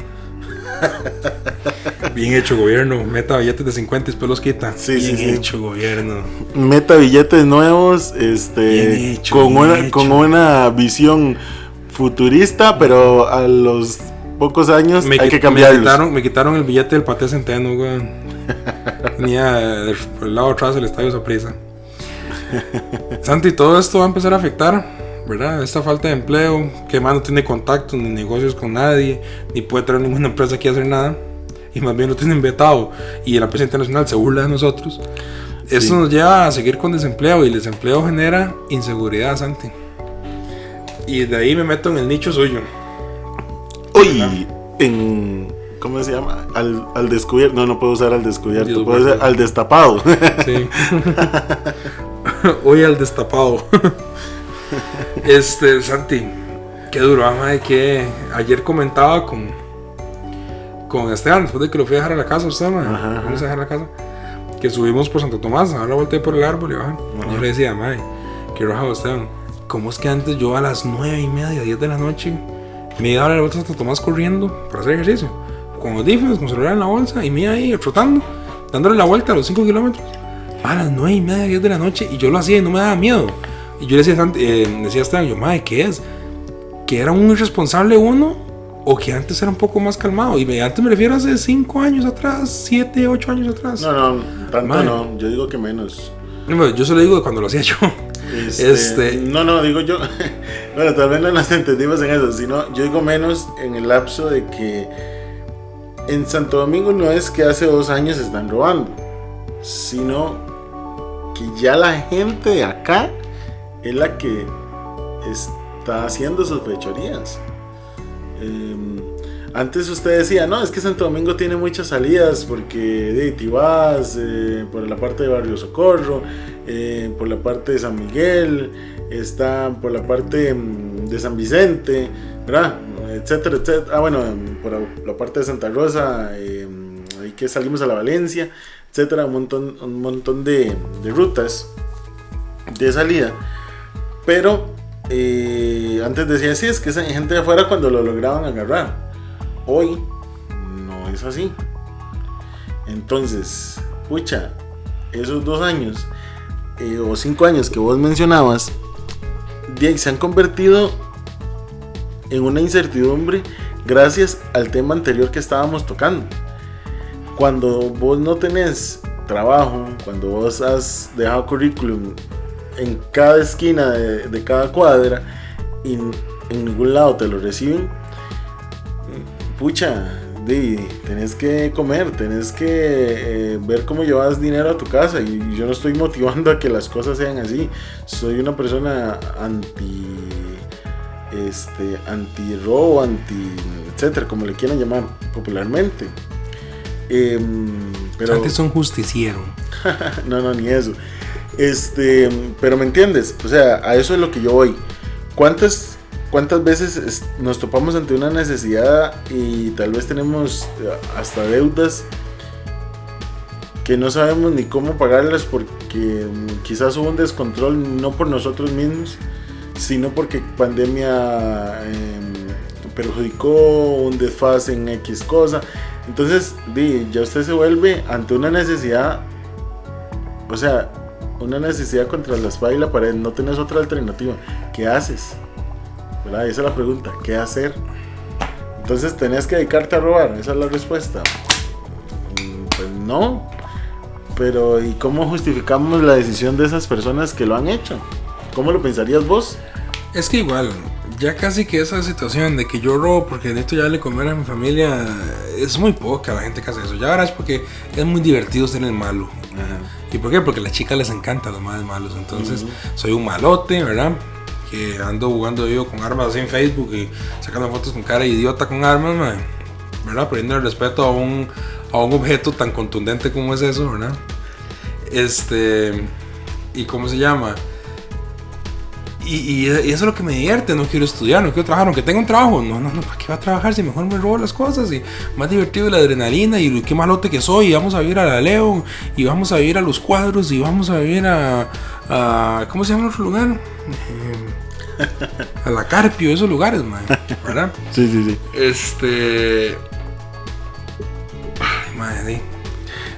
Bien hecho gobierno, meta billetes de 50 y después los quita. Sí, Bien sí, sí. hecho gobierno. Meta billetes nuevos, este, Bien hecho, con, una, hecho. con una visión futurista, pero a los pocos años hay que cambiarlos. Me quitaron, me quitaron el billete del paté centeno, güey. Tenía por el lado atrás el estadio Saprissa. Santi, todo esto va a empezar a afectar, ¿verdad? Esta falta de empleo, que más no tiene contactos ni negocios con nadie, ni puede traer ninguna empresa aquí a hacer nada, y más bien lo tienen vetado, y la empresa internacional se burla de nosotros. Eso Sí. nos lleva a seguir con desempleo, y el desempleo genera inseguridad, Santi. Y de ahí me meto en el nicho suyo. Uy, en. ¿Cómo se llama? Al, al descubierto. No, no puedo usar al descubierto. Puedo usar al destapado. Sí. Hoy al destapado. este, Santi, qué duro, ama de que ayer comentaba con con Esteban, después de que lo fui a dejar a la casa, usted, Ajá, fuimos a dejar a la casa, que subimos por Santo Tomás, ahora volteé por el árbol y bajan. Yo le decía, madre, qué roja Esteban, ¿cómo es que antes yo a las 9 y media, 10 de la noche, me iba a dar la vuelta a Santo Tomás corriendo para hacer ejercicio? Con audífonos, con celular en la bolsa, y me iba ahí trotando, dándole la vuelta a los 5 kilómetros a las 9 y media, 10 de la noche y yo lo hacía y no me daba miedo. Y yo le decía, eh, decía yo, madre, ¿qué es? ¿Que era un irresponsable uno? ¿O que antes era un poco más calmado? Y me- antes me refiero a hace 5 años atrás, 7, 8 años atrás. No, no, tanto Mae. no. Yo digo que menos. No, yo se lo digo de cuando lo hacía yo. Este, Este- No, no, digo yo. bueno, tal vez no nos entendimos en eso, sino yo digo menos en el lapso de que en Santo Domingo no es que hace dos años están robando, sino que ya la gente de acá es la que está haciendo sus fechorías. Em, antes usted decía, no, es que Santo Domingo tiene muchas salidas porque de Tibás, eh, por la parte de Barrio Socorro, eh, por la parte de San Miguel, está por la parte mm, de San Vicente, ¿verdad? Etcétera, etcétera. Ah, bueno, em, por la- parte de Santa Rosa, em, ahí que salimos a la Valencia, etcétera, un montón, un montón de, de rutas de salida. Pero eh, antes decía, sí, es que esa gente de afuera cuando lo lograban agarrar. Hoy no es así. Entonces, pucha, esos dos años eh, o cinco años que vos mencionabas, se han convertido en una incertidumbre gracias al tema anterior que estábamos tocando. Cuando vos no tenés trabajo, cuando vos has dejado currículum en cada esquina de, de cada cuadra, y en ningún lado te lo reciben, pucha, di, tenés que comer, tenés que eh, ver cómo llevas dinero a tu casa y yo no estoy motivando a que las cosas sean así. Soy una persona anti este anti robo, anti etcétera, como le quieran llamar popularmente. Em, pero Antes son justiciero. no, no, ni eso. Este, pero me entiendes, o sea, a eso es lo que yo voy. ¿Cuántas, cuántas veces es- nos topamos ante una necesidad y tal vez tenemos eh, hasta deudas que no sabemos ni cómo pagarlas porque mm, quizás hubo un descontrol no por nosotros mismos, sino porque pandemia em, perjudicó un desfase en X cosa. Entonces, di, ya usted se vuelve ante una necesidad, o sea, una necesidad contra la espada y la pared, no tenés otra alternativa. ¿Qué haces? Esa es la pregunta, ¿qué hacer? Entonces, ¿tenés que dedicarte a robar? Esa es la respuesta. Mm, Pues no. Pero, ¿y cómo justificamos la decisión de esas personas que lo han hecho? ¿Cómo lo pensarías vos? Es que igual, ya casi que esa situación de que yo robo porque necesito ya le comer a mi familia es muy poca la gente que hace eso. Ya verás porque es muy divertido ser el malo. ¿Y por qué? Porque a las chicas les encanta los más malos. Entonces, soy un malote, ¿verdad? Que ando jugando yo con armas así en Facebook y sacando fotos con cara de idiota con armas, mae, ¿verdad? Perdiendo el respeto a un, a un objeto tan contundente como es eso, ¿verdad? Este. ¿Y cómo se llama? Y, eso es lo que me divierte, no quiero estudiar, no quiero trabajar, aunque tenga un trabajo, no, no, no, ¿para qué va a trabajar si mejor me robo las cosas? Y más divertido la adrenalina y qué malote que soy, y vamos a ir a la Leo, y vamos a ir a los cuadros, y vamos a ir a, a- ¿cómo se llama el otro lugar? Eh, a la Carpio, esos lugares, man, ¿verdad? Sí, sí, sí. Este... Ay, madre,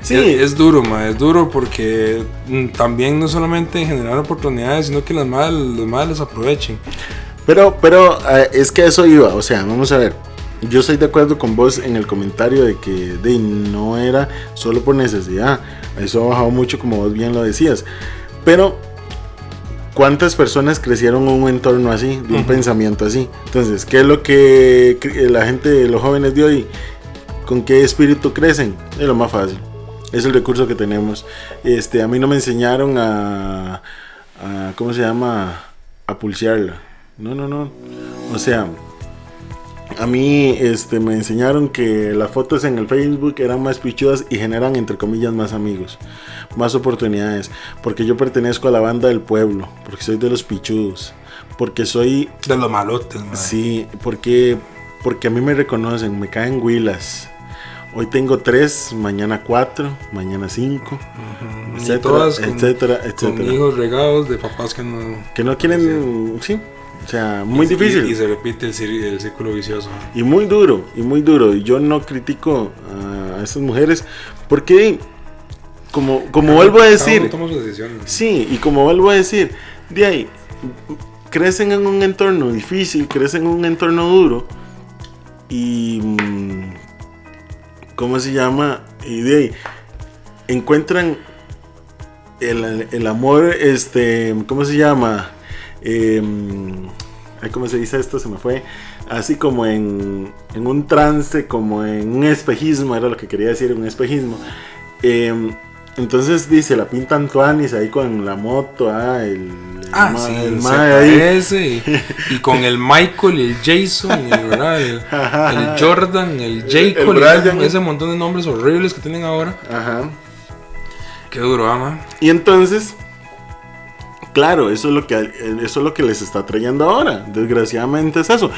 Sí. es, es duro, ma, es duro porque mm, también no solamente generar oportunidades, sino que las madres, los madres las aprovechen. Pero, pero eh, es que eso iba, o sea, vamos a ver. Yo estoy de acuerdo con vos en el comentario de que de, no era solo por necesidad. Eso ha bajado mucho, como vos bien lo decías. Pero, ¿cuántas personas crecieron en un entorno así, de un pensamiento así? Entonces, ¿qué es lo que la gente, los jóvenes de hoy, con qué espíritu crecen? Es lo más fácil. Es el recurso que tenemos. Este, a mí no me enseñaron a, a ¿cómo se llama? A pulsearla. No, no, no. O sea, a mí este, me enseñaron que las fotos en el Facebook eran más pichudas y generan, entre comillas, más amigos, más oportunidades. Porque yo pertenezco a la banda del pueblo, porque soy de los pichudos, porque soy, De los malotes, ma. sí, porque, porque a mí me reconocen, me caen huilas. Hoy tengo tres, mañana cuatro, mañana cinco, Y etcétera, todas con- etcétera, Con etcétera. hijos regados de papás que no... Que no quieren, sí, o sea, muy y- difícil. Y, se repite el, el círculo vicioso. Y muy duro, y muy duro. Y yo no critico a esas mujeres porque, como, como vuelvo a decir, sí, y como vuelvo a decir, de ahí, crecen en un entorno difícil, crecen en un entorno duro, y, mm, ¿cómo se llama? Y de ahí, encuentran el, el amor, este, ¿cómo se llama? Ay, ¿Cómo se dice esto? Se me fue. Así como en, en un trance, como en un espejismo, era lo que quería decir, un espejismo. Em, entonces dice, la pintan Tuanis ahí con la moto, ah, el, Ah, ma- sí, el el. ZS y, y con el Michael, el Jason, y el, ¿verdad? el, el Jordan, el J. El Cole, Brian. ese montón de nombres horribles que tienen ahora. Ajá. Qué duro, ama. Y entonces, claro, eso es lo que eso es lo que les está trayendo ahora. Desgraciadamente es eso.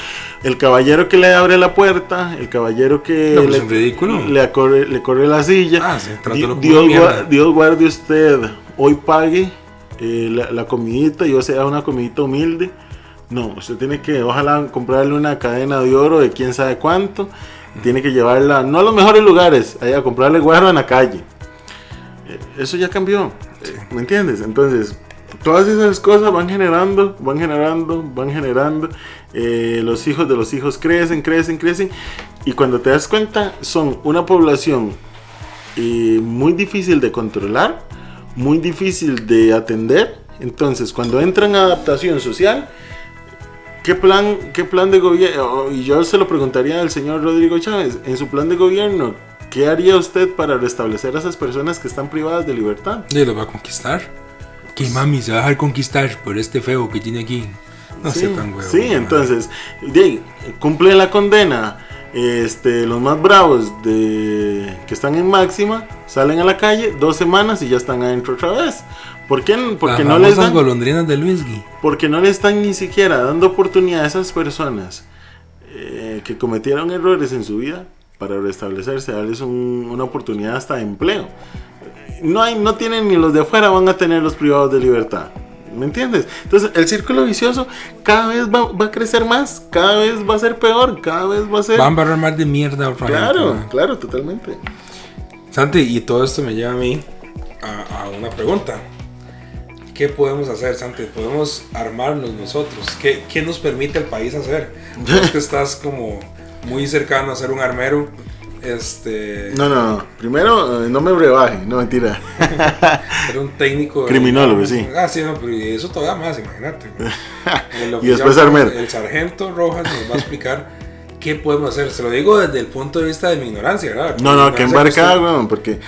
El caballero que le abre la puerta, el caballero que No, pues le, le corre, le corre la silla. Ah, sí, Dios. Dios guarde usted, hoy pague eh, la, la comidita, yo sea una comidita humilde. No, usted tiene que, ojalá, comprarle una cadena de oro de quién sabe cuánto. Tiene que llevarla, no a los mejores lugares, ahí a comprarle guarro en la calle. Eh, Eso ya cambió, eh, ¿me entiendes? Entonces, todas esas cosas van generando, van generando, van generando. eh, los hijos de los hijos crecen, crecen, crecen. Y cuando te das cuenta, son una población eh, muy difícil de controlar, muy difícil de atender. Entonces, cuando entran a adaptación social, ¿qué plan, qué plan de gobierno? Y yo se lo preguntaría al señor Rodrigo Chávez, en su plan de gobierno, ¿qué haría usted para restablecer a esas personas que están privadas de libertad? Y lo va a conquistar. Que mami se va a dejar conquistar por este feo que tiene aquí. No sí, sé tan huevo. sí, entonces, cumplen la condena. Este, los más bravos de que están en máxima salen a la calle dos semanas y ya están adentro otra vez. ¿Por qué? Porque Las no les dan, golondrinas de Luisgui. porque no le están ni siquiera dando oportunidad a esas personas eh, que cometieron errores en su vida para restablecerse, darles un- una oportunidad hasta de empleo. No hay, no tienen ni los de afuera van a tener los privados de libertad. ¿Me entiendes? Entonces el círculo vicioso cada vez va, va a crecer más, cada vez va a ser peor, cada vez va a ser... Van a embarrar más de mierda otra Claro, gente. claro, totalmente. Santi, y todo esto me lleva a mí a, a una pregunta. ¿Qué podemos hacer, Santi? ¿Podemos armarnos nosotros? ¿Qué, qué nos permite el país hacer? Vos que estás como muy cercano a ser un armero. Este. No, no, primero eh, no me brebaje, no mentira. Era un técnico. Criminólogo, sí. Ah, sí, no, pero eso todavía más, imagínate. Y después armero. El sargento Rojas nos va a explicar qué podemos hacer. Se lo digo desde el punto de vista de mi ignorancia, ¿verdad? No, no, que weón, porque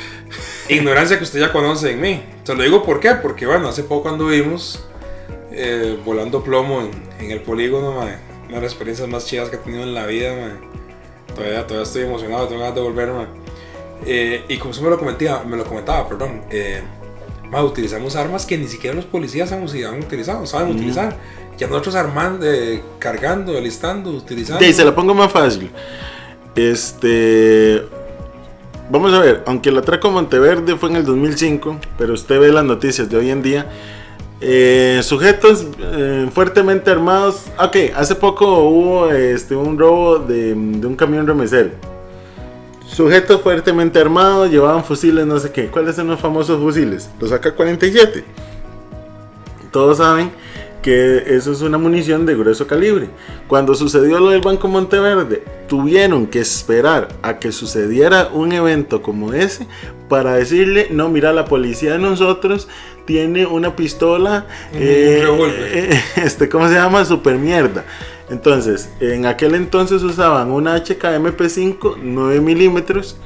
Ignorancia que usted ya conoce en mí. Se lo digo por qué, porque bueno, hace poco anduvimos eh, volando plomo en, en el polígono, mae. una de las experiencias más chidas que he tenido en la vida, mae. Todavía, todavía estoy emocionado, tengo ganas de volver, mae. Eh, y como usted me lo comentaba, me lo comentaba, perdón, eh, mae, utilizamos armas que ni siquiera los policías han, han utilizado, saben utilizar. Ya nosotros armando, eh, cargando, alistando, utilizando. ahí se la pongo más fácil. Este. Vamos a ver, aunque el atraco a Monteverde fue en el 2005, pero usted ve las noticias de hoy en día. Eh, sujetos eh, fuertemente armados. Ok, hace poco hubo este, un robo de, un camión remesero. Sujetos fuertemente armados, llevaban fusiles, no sé qué. ¿Cuáles son los famosos fusiles? Los AK-47. Todos saben que eso es una munición de grueso calibre. Cuando sucedió lo del Banco Monteverde, tuvieron que esperar a que sucediera un evento como ese para decirle, no, mira, la policía de nosotros tiene una pistola, Un eh, revólver. eh, este, ¿cómo se llama? Super mierda. Entonces, en aquel entonces usaban una HKMP5 9 milímetros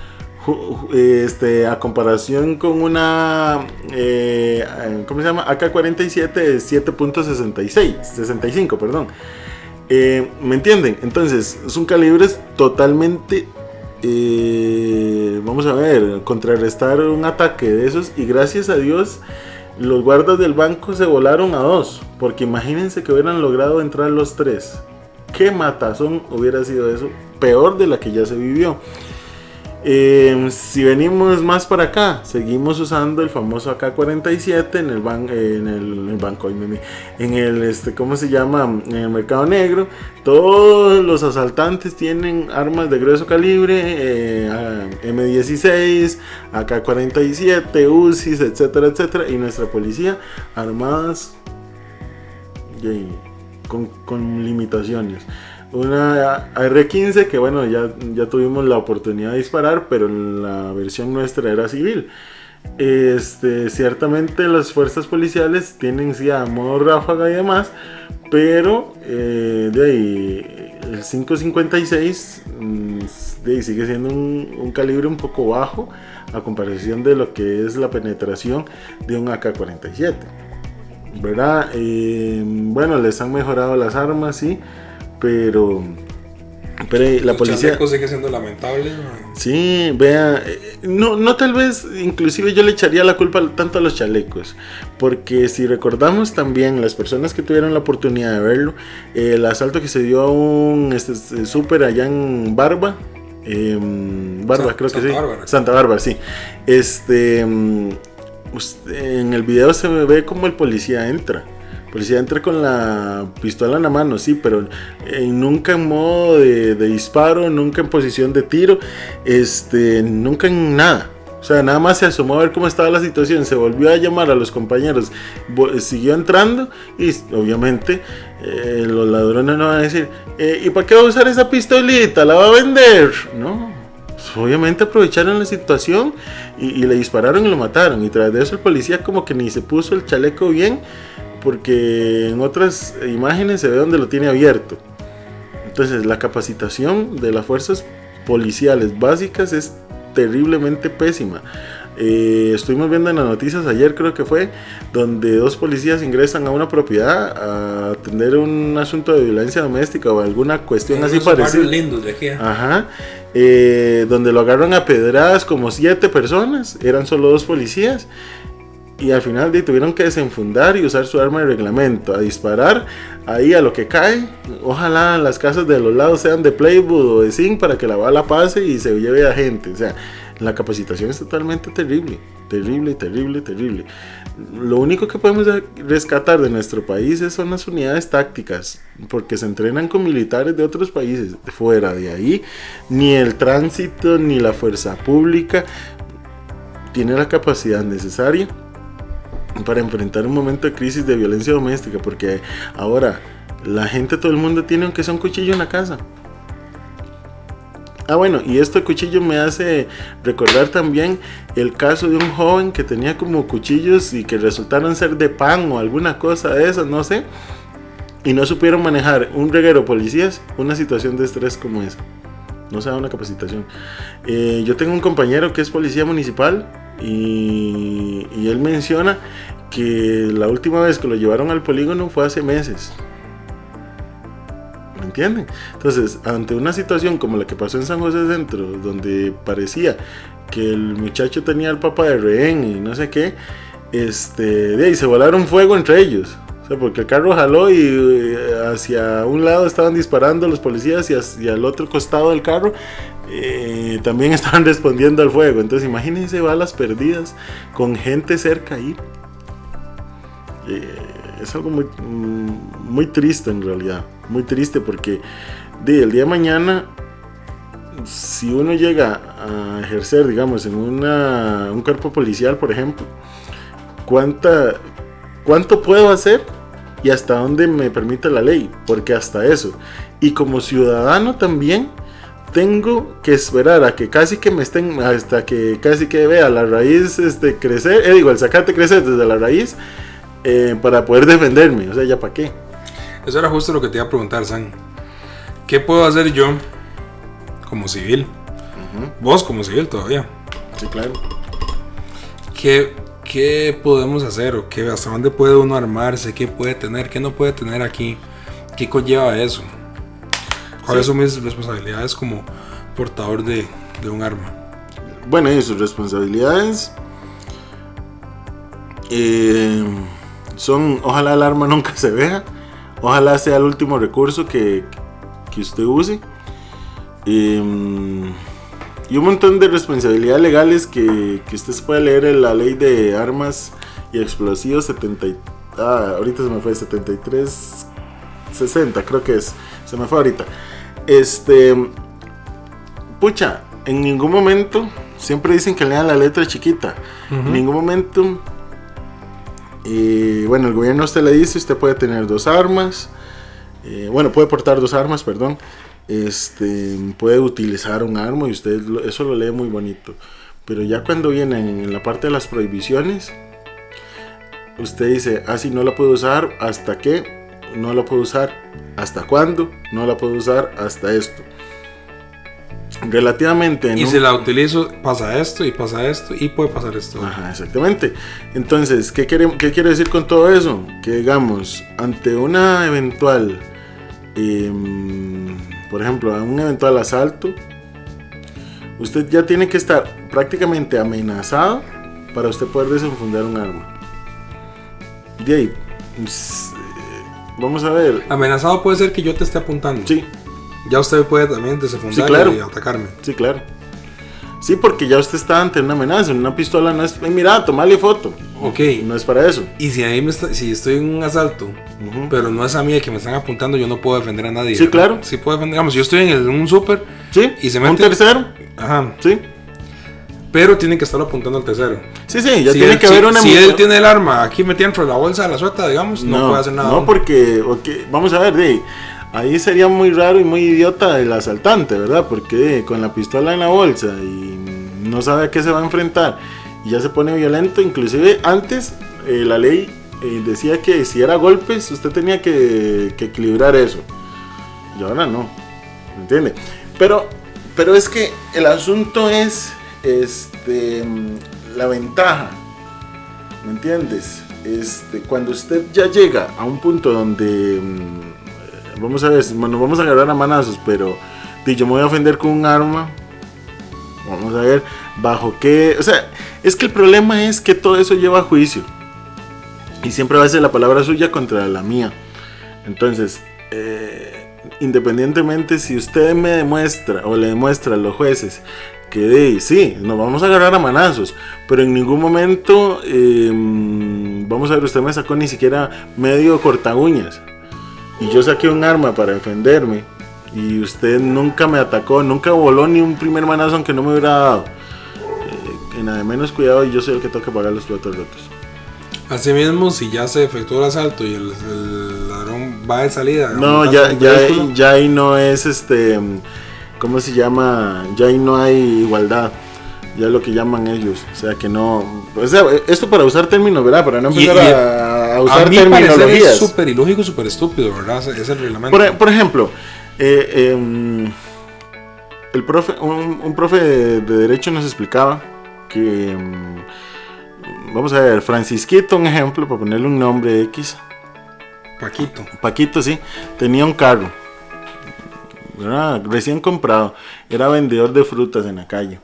este, a comparación con una, eh, eh, ¿cómo se llama? AK-47 de 7.66, 65, perdón. Eh, ¿Me entienden? Entonces, son calibres totalmente, eh, vamos a ver, contrarrestar un ataque de esos y gracias a Dios los guardas del banco se volaron a dos, porque imagínense que hubieran logrado entrar los tres. ¿Qué matazón hubiera sido eso? Peor de la que ya se vivió. Eh, si venimos más para acá, seguimos usando el famoso AK-47 en el, ban- en el, en el banco, en el, este, ¿cómo se llama? En el mercado negro. Todos los asaltantes tienen armas de grueso calibre, eh, ah, M16, AK-47, UCIs, etcétera, etcétera. Y nuestra policía armadas con limitaciones. Una R15 que bueno, ya, ya tuvimos la oportunidad de disparar, pero la versión nuestra era civil. Este, ciertamente las fuerzas policiales tienen sí a modo ráfaga y demás, pero eh, de ahí el 556 mm, de ahí sigue siendo un, un calibre un poco bajo a comparación de lo que es la penetración de un AK-47. ¿verdad? Eh, bueno, les han mejorado las armas, sí, pero, pero eh, la policía... sigue siendo lamentable. Sí, vea, eh, no, no tal vez, inclusive yo le echaría la culpa tanto a los chalecos, porque si recordamos también las personas que tuvieron la oportunidad de verlo, eh, el asalto que se dio a un este, este, súper allá en Barba, em, Barba creo que Santa sí, Bárbara. Santa Bárbara, sí, este, usted- en el video se ve como el policía entra. Policía entra con la pistola en la mano, sí, pero eh, nunca en modo de, de disparo, nunca en posición de tiro, este, nunca en nada. O sea, nada más se asomó a ver cómo estaba la situación, se volvió a llamar a los compañeros, vo- siguió entrando y obviamente eh, los ladrones no van a decir, "Eh, ¿y para qué va a usar esa pistolita? ¿La va a vender? No, pues, obviamente aprovecharon la situación y, y le dispararon y lo mataron. Y tras de eso el policía como que ni se puso el chaleco bien porque en otras imágenes se ve donde lo tiene abierto. Entonces la capacitación de las fuerzas policiales básicas es terriblemente pésima. Eh, estuvimos viendo en las noticias ayer, creo que fue, donde dos policías ingresan a una propiedad a atender un asunto de violencia doméstica o alguna cuestión así parecida. lindos de aquí. ¿eh? Ajá. Eh, donde lo agarran a pedradas como siete personas, eran solo dos policías. Y al final de, tuvieron que desenfundar y usar su arma de reglamento, a disparar ahí a lo que cae. Ojalá las casas de los lados sean de playwood o de zinc para que la bala pase y se lleve a gente. O sea, la capacitación es totalmente terrible, terrible, terrible, terrible. Lo único que podemos rescatar de nuestro país son las unidades tácticas, porque se entrenan con militares de otros países. Fuera de ahí, ni el tránsito ni la fuerza pública tiene la capacidad necesaria para enfrentar un momento de crisis de violencia doméstica, porque ahora la gente, todo el mundo tiene aunque sea un cuchillo en la casa. Ah, bueno, y este cuchillo me hace recordar también el caso de un joven que tenía como cuchillos y que resultaron ser de pan o alguna cosa de eso, no sé. Y no supieron manejar un reguero policías una situación de estrés como esa. No se da una capacitación. Eh, yo tengo un compañero que es policía municipal y, él menciona que la última vez que lo llevaron al polígono fue hace meses. ¿Me entienden? Entonces, ante una situación como la que pasó en San José Centro, donde parecía que el muchacho tenía al papá de rehén y no sé qué, este, de se volaron fuego entre ellos. Porque el carro jaló y eh, hacia un lado estaban disparando los policías y hacia el otro costado del carro eh, también estaban respondiendo al fuego. Entonces, imagínense balas perdidas con gente cerca ahí. Eh, es algo muy, mm, muy triste en realidad. Muy triste porque de, el día de mañana, si uno llega a ejercer, digamos, en una, un cuerpo policial, por ejemplo, ¿cuánta, ¿cuánto puedo hacer y hasta dónde me permite la ley? Porque hasta eso. Y como ciudadano también tengo que esperar a que casi que me estén, hasta que casi que vea la raíz este, crecer, eh, digo, el sacate crecer desde la raíz eh, para poder defenderme. O sea, ¿ya para qué? Eso era justo lo que te iba a preguntar, San. ¿Qué puedo hacer yo como civil? Vos como civil todavía. Sí, claro. ¿Qué, ¿Qué podemos hacer? ¿O qué, ¿Hasta dónde puede uno armarse? ¿Qué puede tener? ¿Qué no puede tener aquí? ¿Qué conlleva eso? ¿Cuáles son mis responsabilidades como portador de, de un arma? Bueno, y sus responsabilidades eh, son, ojalá el arma nunca se vea, ojalá sea el último recurso que, que usted use. Eh, y un montón de responsabilidades legales que, que usted puede leer en la ley de armas y explosivos 70, ah, ahorita se me fue 73 60 creo que es. Se me fue ahorita. Este pucha en ningún momento siempre dicen que lean la letra chiquita. En ningún momento y bueno, el gobierno a usted le dice, usted puede tener dos armas, eh, bueno, puede portar dos armas, perdón, este, puede utilizar un arma y usted eso lo lee muy bonito. Pero ya cuando viene en la parte de las prohibiciones, usted dice, así ah, no la puedo usar hasta que, no la puedo usar hasta cuándo, no la puedo usar hasta esto relativamente. Y si la utilizo, pasa esto y pasa esto y puede pasar esto. Ajá, exactamente. Entonces, ¿qué quiere, qué quiere decir con todo eso? Que digamos, ante una eventual, em, por ejemplo, un eventual asalto, usted ya tiene que estar prácticamente amenazado para usted poder desenfundar un arma. De ahí, pues, eh, vamos a ver. Amenazado puede ser que yo te esté apuntando. Sí, ya usted puede también desenfundar y atacarme. Sí, claro. Sí, porque ya usted está ante una amenaza. Una pistola no es, mira, tomale foto. Ok. No es para eso. Y si ahí me si estoy en un asalto, pero no es a mí que me están apuntando, yo no puedo defender a nadie. Sí, claro. Sí puedo defender. Digamos, yo estoy en, un súper. Sí. Y se mete. Un tercero. Ajá. Sí. Pero tiene que estar apuntando al tercero. Sí, sí, ya tiene que haber una. Si él tiene el arma aquí metida dentro de la bolsa de la sueta, digamos, no, puede hacer nada. No, porque, okay, vamos a ver, de Ahí sería muy raro y muy idiota el asaltante, ¿verdad? Porque con la pistola en la bolsa y no sabe a qué se va a enfrentar y ya se pone violento, inclusive antes eh, la ley eh, decía que si era golpes, usted tenía que, que equilibrar eso. Y ahora no. ¿Me entiende? Pero, pero es que el asunto es este, la ventaja. ¿Me entiendes? Este, cuando usted ya llega a un punto donde, mm, vamos a ver, bueno, vamos a agarrar a manazos, pero di, yo me voy a ofender con un arma. Vamos a ver bajo qué. O sea, es que el problema es que todo eso lleva a juicio. Y siempre va a ser la palabra suya contra la mía. Entonces, eh, independientemente si usted me demuestra o le demuestra a los jueces que sí, nos vamos a agarrar a manazos, pero en ningún momento, em, vamos a ver, usted me sacó ni siquiera medio corta uñas. Y yo saqué un arma para defenderme. Y usted nunca me atacó, nunca voló ni un primer manazo aunque no me hubiera dado. Eh, en nada de menos cuidado y yo soy el que tengo que pagar los platos rotos. Asimismo, si ya se efectuó el asalto y el, el ladrón va de salida. No, ya, ya, vehículo, ya ahí no es este. ¿Cómo se llama? Ya ahí no hay igualdad. Ya es lo que llaman ellos. O sea que no. O sea, esto para usar términos, ¿verdad? Para no Y- empezar y- a, a usar a mi parecer es terminologías. súper ilógico, súper estúpido, ¿verdad? Es el reglamento. Por, por ejemplo, eh, em, el profe, un, un profe de, de Derecho nos explicaba que. em, vamos a ver, Francisquito, un ejemplo, para ponerle un nombre X. Paquito. Paquito, sí, tenía un carro. ¿verdad? Recién comprado. Era vendedor de frutas en la calle.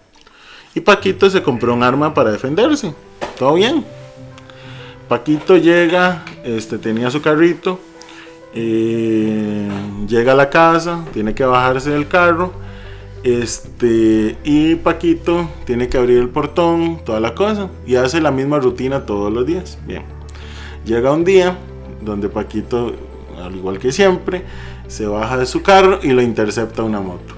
Y Paquito se compró un arma para defenderse. Todo bien. Paquito llega, este, tenía su carrito. eh, llega a la casa, tiene que bajarse del carro. Este, y Paquito tiene que abrir el portón, toda la cosa. Y hace la misma rutina todos los días. Bien. Llega un día donde Paquito, al igual que siempre, se baja de su carro y lo intercepta una moto.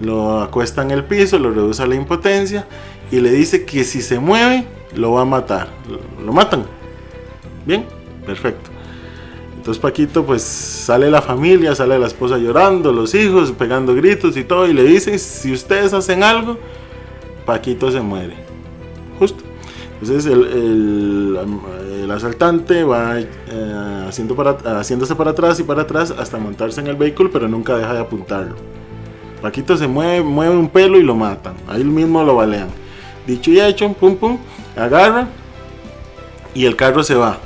Lo acuesta en el piso, lo reduce a la impotencia y le dice que si se mueve, lo va a matar. Lo, matan. Bien, perfecto. Entonces Paquito pues sale la familia, sale la esposa llorando, los hijos pegando gritos y todo y le dice, si ustedes hacen algo, Paquito se muere. Justo. Entonces el, el, el asaltante va eh, haciendo para, haciéndose para atrás y para atrás hasta montarse en el vehículo, pero nunca deja de apuntarlo. Paquito se mueve, mueve un pelo y lo matan. Ahí mismo lo balean. Dicho y hecho, pum pum, agarra y el carro se va.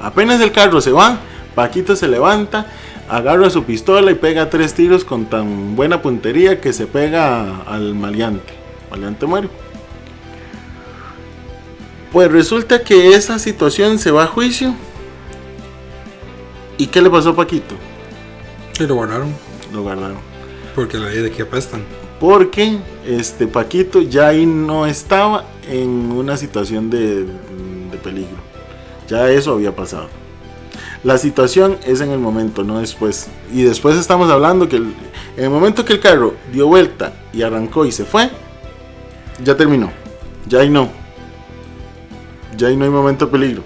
Apenas el carro se va, Paquito se levanta, agarra su pistola y pega tres tiros con tan buena puntería que se pega al maleante. Maleante muere. Pues resulta que esa situación se va a juicio. ¿Y qué le pasó a Paquito? Y lo guardaron. Lo guardaron. Porque la ley de que apestan. Porque este Paquito ya ahí no estaba en una situación de, peligro. Ya eso había pasado. La situación es en el momento, no después. Y después estamos hablando que el- en el momento que el carro dio vuelta y arrancó y se fue, ya terminó. Ya ahí no. Ya ahí no hay momento de peligro.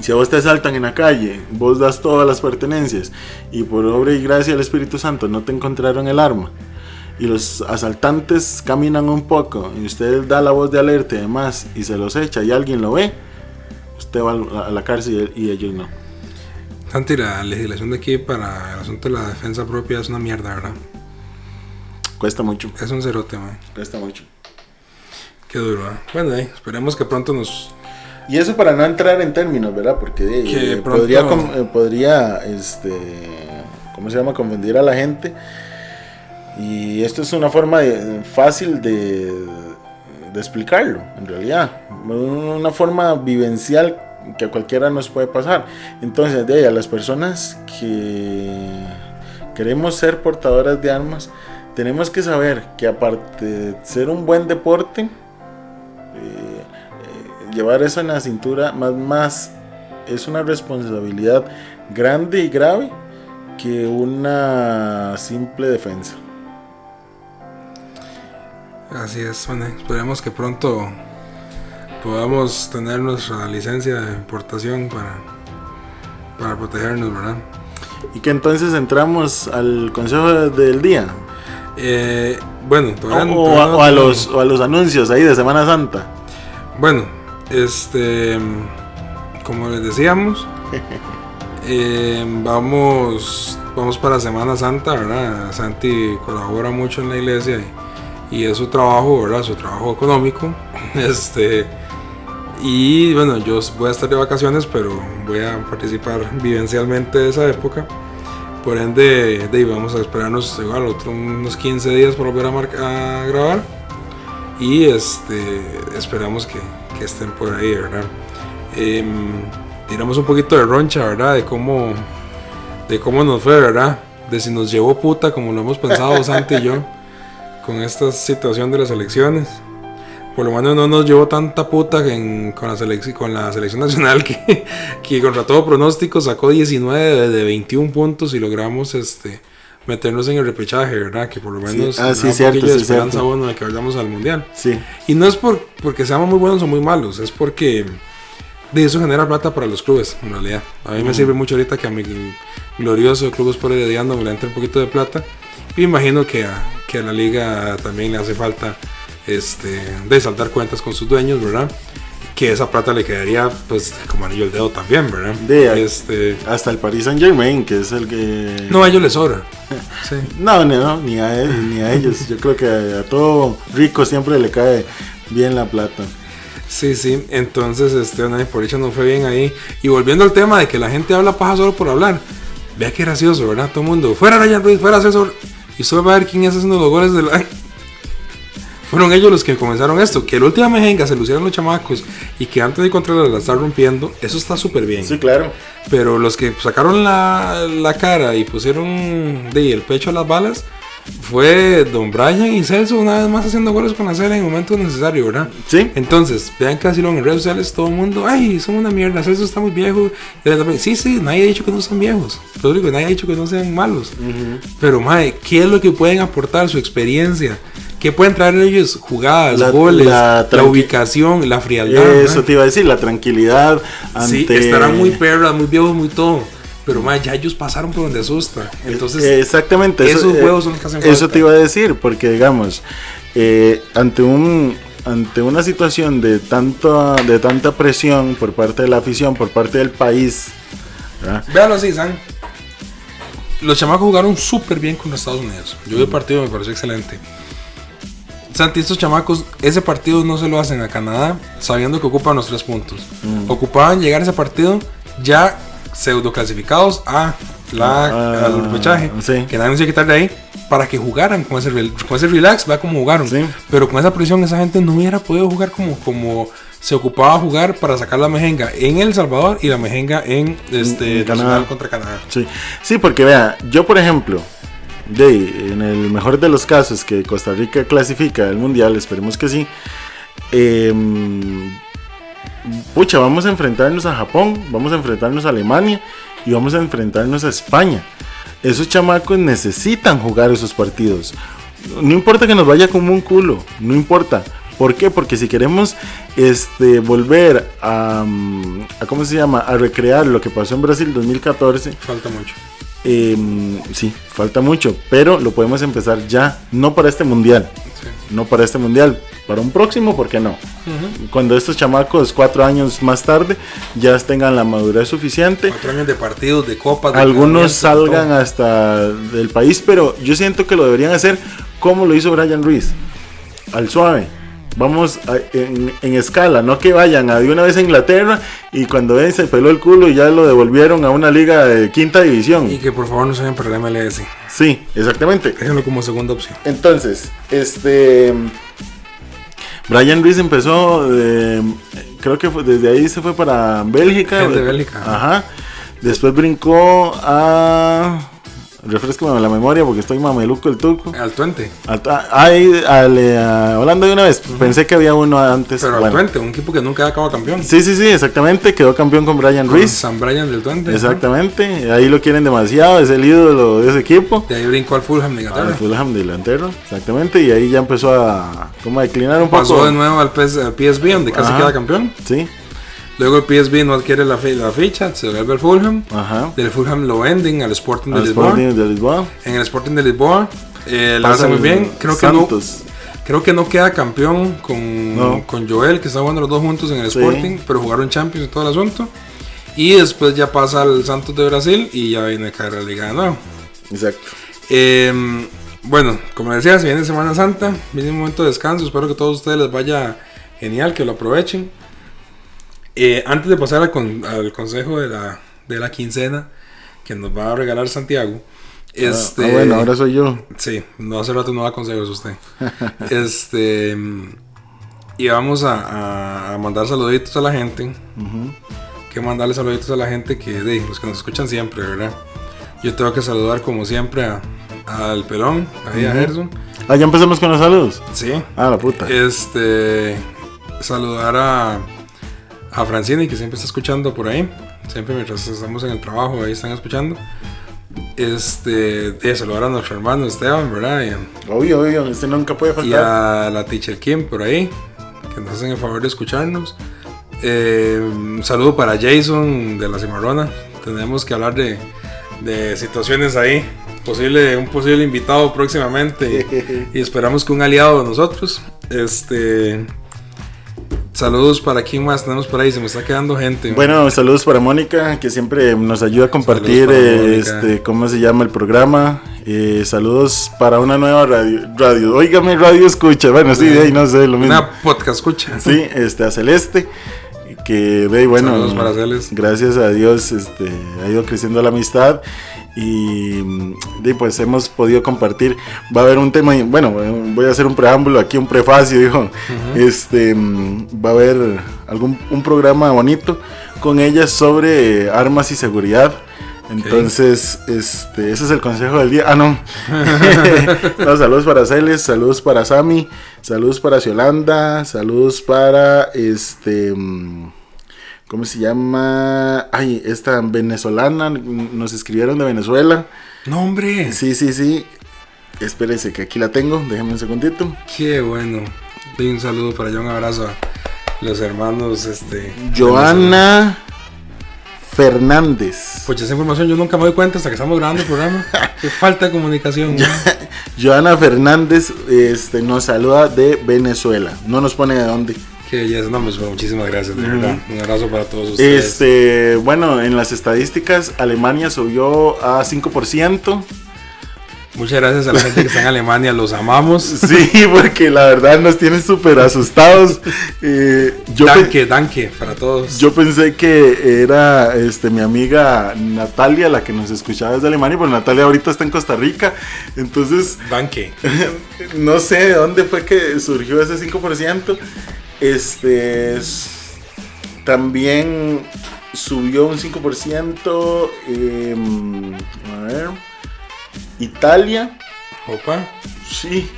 Si a vos te asaltan en la calle, vos das todas las pertenencias y por obra y gracia del Espíritu Santo no te encontraron el arma y los asaltantes caminan un poco y usted da la voz de alerta y demás y se los echa y alguien lo ve, usted va a la cárcel y ellos no. Santi, la legislación de aquí para el asunto de la defensa propia es una mierda, ¿verdad? Cuesta mucho, Es un cerote, man. cuesta mucho. Qué duro, ¿eh? Bueno, ahí, esperemos que pronto nos... Y eso para no entrar en términos, ¿verdad? Porque eh, pronto- podría, eh, podría, este, ¿cómo se llama? Confundir a la gente. Y esto es una forma de- fácil de, explicarlo, en realidad. Una forma vivencial que a cualquiera nos puede pasar. Entonces, de ahí, a las personas que queremos ser portadoras de armas, tenemos que saber que aparte de ser un buen deporte, eh, eh, llevar eso en la cintura más más es una responsabilidad grande y grave que una simple defensa. Así es, bueno, esperemos que pronto podamos tener nuestra licencia de importación para, para protegernos, ¿verdad? Y que entonces entramos al consejo del día. Eh, bueno, O, todavía no- o a, o a los, o a los anuncios ahí de Semana Santa. Bueno, este. como les decíamos, eh, vamos, vamos para Semana Santa, ¿verdad? Santi colabora mucho en la iglesia y, y es su trabajo, ¿verdad? Su trabajo económico. Este, y bueno, yo voy a estar de vacaciones, pero voy a participar vivencialmente de esa época. Por ende, de, vamos a esperarnos igual otros unos 15 días para volver a, a grabar. Y este, esperamos que, que estén por ahí, ¿verdad? Em, tiramos un poquito de roncha, ¿verdad? De cómo, de cómo nos fue, ¿verdad? De si nos llevó puta, como lo hemos pensado Santi y yo, con esta situación de las elecciones. Por lo menos no nos llevó tanta puta en- con, la selec- con la selección nacional que, que contra todo pronóstico sacó 19 de, de 21 puntos y logramos este meternos en el repechaje, ¿verdad? Que por lo menos ah, sí, da un cierto, de sí, esperanza cierto. bueno de que vayamos al mundial. Sí, Y no es por, porque seamos muy buenos o muy malos, es porque de eso genera plata para los clubes, en realidad. A mí me sirve mucho ahorita que a mi glorioso Club Sport Herediano me le entre un poquito de plata. Me imagino que a, que a la liga también le hace falta este, de saldar cuentas con sus dueños, ¿verdad? Que esa plata le quedaría pues como anillo al dedo también, ¿verdad? De- este, hasta el Paris Saint Germain, que es el que... no, a ellos les sobra. Sí. No, no, no, ni a él, ni a ellos. Yo creo que a, a todo rico siempre le cae bien la plata. Sí, sí, entonces este, por hecho no fue bien ahí. Y volviendo al tema de que la gente habla paja solo por hablar. Vea qué gracioso, ¿verdad? Todo el mundo, fuera Ryan Ruiz, fuera César. Y solo va a ver quién es haciendo los goles de la... Fueron ellos los que comenzaron esto. Que la última mejenga se lucieron los chamacos y que antes de Contreras la estar rompiendo, eso está súper bien. Sí, claro. Pero los que sacaron la, la cara y pusieron de, el pecho a las balas fue Don Brian y Celso una vez más haciendo goles con la cera en el momento necesario, ¿verdad? Sí. Entonces, vean casi lo en redes sociales, todo el mundo, ay, son una mierda, Celso está muy viejo. Sí, sí, nadie ha dicho que no son viejos. Pero digo, nadie ha dicho que no sean malos. Pero, mae, ¿qué es lo que pueden aportar? Su experiencia. ¿Qué pueden traer ellos? Jugadas, La- goles, la la, ubicación, la frialdad. Eso te iba a decir, la tranquilidad ante... Sí, estarán muy perras, muy viejos, muy todo. Pero más, ya ellos pasaron por donde asusta. Entonces, Exactamente. esos eh, huevos son los que hacen Eso falta. te iba a decir, porque digamos, eh, ante un ante una situación de tanto de tanta presión por parte de la afición, por parte del país, véanlo así, San. Los chamacos jugaron súper bien con Estados Unidos. Yo vi el partido, me pareció excelente. Santi, estos chamacos, ese partido no se lo hacen a Canadá sabiendo que ocupan los tres puntos. Ocupaban llegar a ese partido ya pseudo clasificados a la, Ah, al repechaje. sí. Que nadie se quitar de ahí para que jugaran con ese, con ese relax, vea cómo jugaron. Sí. Pero con esa presión, esa gente no hubiera podido jugar como, como se ocupaba jugar para sacar la mejenga en El Salvador y la mejenga en este Canadá. Contra Canadá. Sí, sí, porque vea, yo por ejemplo, de, en el mejor de los casos que Costa Rica clasifica al mundial, esperemos que sí. em, pucha, vamos a enfrentarnos a Japón, vamos a enfrentarnos a Alemania y vamos a enfrentarnos a España. Esos chamacos necesitan jugar esos partidos. No importa que nos vaya como un culo, no importa. ¿Por qué? Porque si queremos este, volver a, mm, a, ¿cómo se llama? A recrear lo que pasó en Brasil 2014, Falta mucho. Em, sí, falta mucho, pero lo podemos empezar ya, no para este mundial, Sí. no para este mundial, para un próximo, ¿por qué no? Cuando estos chamacos, cuatro años más tarde, ya tengan la madurez suficiente, Cuatro años de partidos, de copas. de algunos salgan hasta del país, pero yo siento que lo deberían hacer como lo hizo Brian Ruiz, al suave. Vamos a- en, en escala, no que vayan a de una vez a Inglaterra y cuando ven se peló el culo y ya lo devolvieron a una liga de quinta división. Y que por favor no se vayan para el MLS. Sí, exactamente. Déjenlo como segunda opción. Entonces, este. Brian Ruiz empezó, eh, creo que fue- desde ahí se fue para Bélgica. El de Bélgica. Ajá. Después brincó a. Refrescame la memoria porque estoy mameluco el tuco. Al Twente. A, a- ahí, al, eh, a Holanda de una vez. Pensé que había uno antes. Pero al Bueno. Twente, un equipo que nunca ha acabado campeón. Sí, sí, sí, exactamente. Quedó campeón con Brian Con Ruiz. San Brian del Twente. Exactamente. Ahí lo quieren demasiado. Es el ídolo de ese equipo. De ahí brincó al Fulham de Al. Fulham delantero, exactamente, y ahí ya empezó a, como a declinar un Pasó poco. de nuevo al, PS al PSV, donde casi queda campeón. Sí, Luego el PSV no adquiere la, la ficha, se vuelve al Fulham. ajá. Del Fulham lo venden al Sporting de Al Lisboa. Sporting de Lisboa. En el Sporting de Lisboa eh, la hace muy bien. Creo que, no. Creo que no queda campeón con, No. con Joel, que está jugando los dos juntos en el Sí. Sporting, pero jugaron Champions y todo el asunto. Y después ya pasa al Santos de Brasil y ya viene a caer la liga de nuevo. Exacto. Eh, bueno, como decía, se viene Semana Santa, viene un momento de descanso, espero que a todos ustedes les vaya genial, que lo aprovechen. Eh, antes de pasar al, con- al consejo de la, de la quincena que nos va a regalar Santiago, este, Ah, bueno, ahora soy yo. Sí, no hace rato no da consejos usted. este. Y vamos a, mandar saluditos a la gente. Que mandarle saluditos a la gente que de los que nos escuchan siempre, ¿verdad? Yo tengo que saludar como siempre a- al pelón, ahí a Gerson. Ah, ya empezamos con los saludos. Sí. Ah, la puta. Este. Saludar a. A Francini, que siempre está escuchando por ahí. Siempre mientras estamos en el trabajo, ahí están escuchando. Este. De saludar a nuestro hermano Esteban, ¿verdad? Y- Obvio, obvio, este nunca puede y faltar. a la teacher Kim por ahí, que nos hacen el favor de escucharnos. Eh, un saludo para Jason de la Cimarrona. Tenemos que hablar de, de situaciones ahí. Posible, un posible invitado próximamente. y, y esperamos que un aliado de nosotros. Este. Saludos para quién más tenemos por ahí. Se me está quedando gente. Bueno, saludos para Mónica, que siempre nos ayuda a compartir este, cómo se llama el programa. Eh, saludos para una nueva radio. radio. Óigame, radio escucha. Bueno, sí, de ahí no sé, lo mismo. Una podcast escucha. Sí, este, a Celeste. Que ve, y bueno, Saludos para gracias a Dios este, ha ido creciendo la amistad y, y, pues hemos podido compartir. Va a haber un tema, bueno, voy a hacer un preámbulo aquí, un prefacio, dijo. Este, va a haber algún un programa bonito con ella sobre armas y seguridad. Entonces, este, ese es el consejo del día. Ah, no. No, saludos para Celes, saludos para Sami, saludos para Ciolanda, saludos para este. ¿Cómo se llama? Ay, esta venezolana. Nos escribieron de Venezuela. No, hombre. Sí, sí, sí. Espérese que aquí la tengo. Déjenme un segundito. Qué bueno. Un saludo para allá, un abrazo a los hermanos. Este, Joana Fernández. Pues esa información yo nunca me doy cuenta hasta que estamos grabando el programa. Qué falta de comunicación. ¿no? Joana Fernández este, nos saluda de Venezuela. No nos pone de dónde. No, pues, muchísimas gracias, de verdad. Un abrazo para todos ustedes. Este, bueno, en las estadísticas, Alemania subió a 5%. Muchas gracias a la gente que está en Alemania. Los amamos. Sí, porque la verdad nos tienen súper asustados. Eh, yo, danke, danke para todos. yo pensé que era este, mi amiga Natalia la que nos escuchaba desde Alemania, pero Natalia ahorita está en Costa Rica. Entonces, Danke. no sé de dónde fue que surgió ese 5%. Este, también subió un 5%. em, a ver. Italia. Opa. Sí,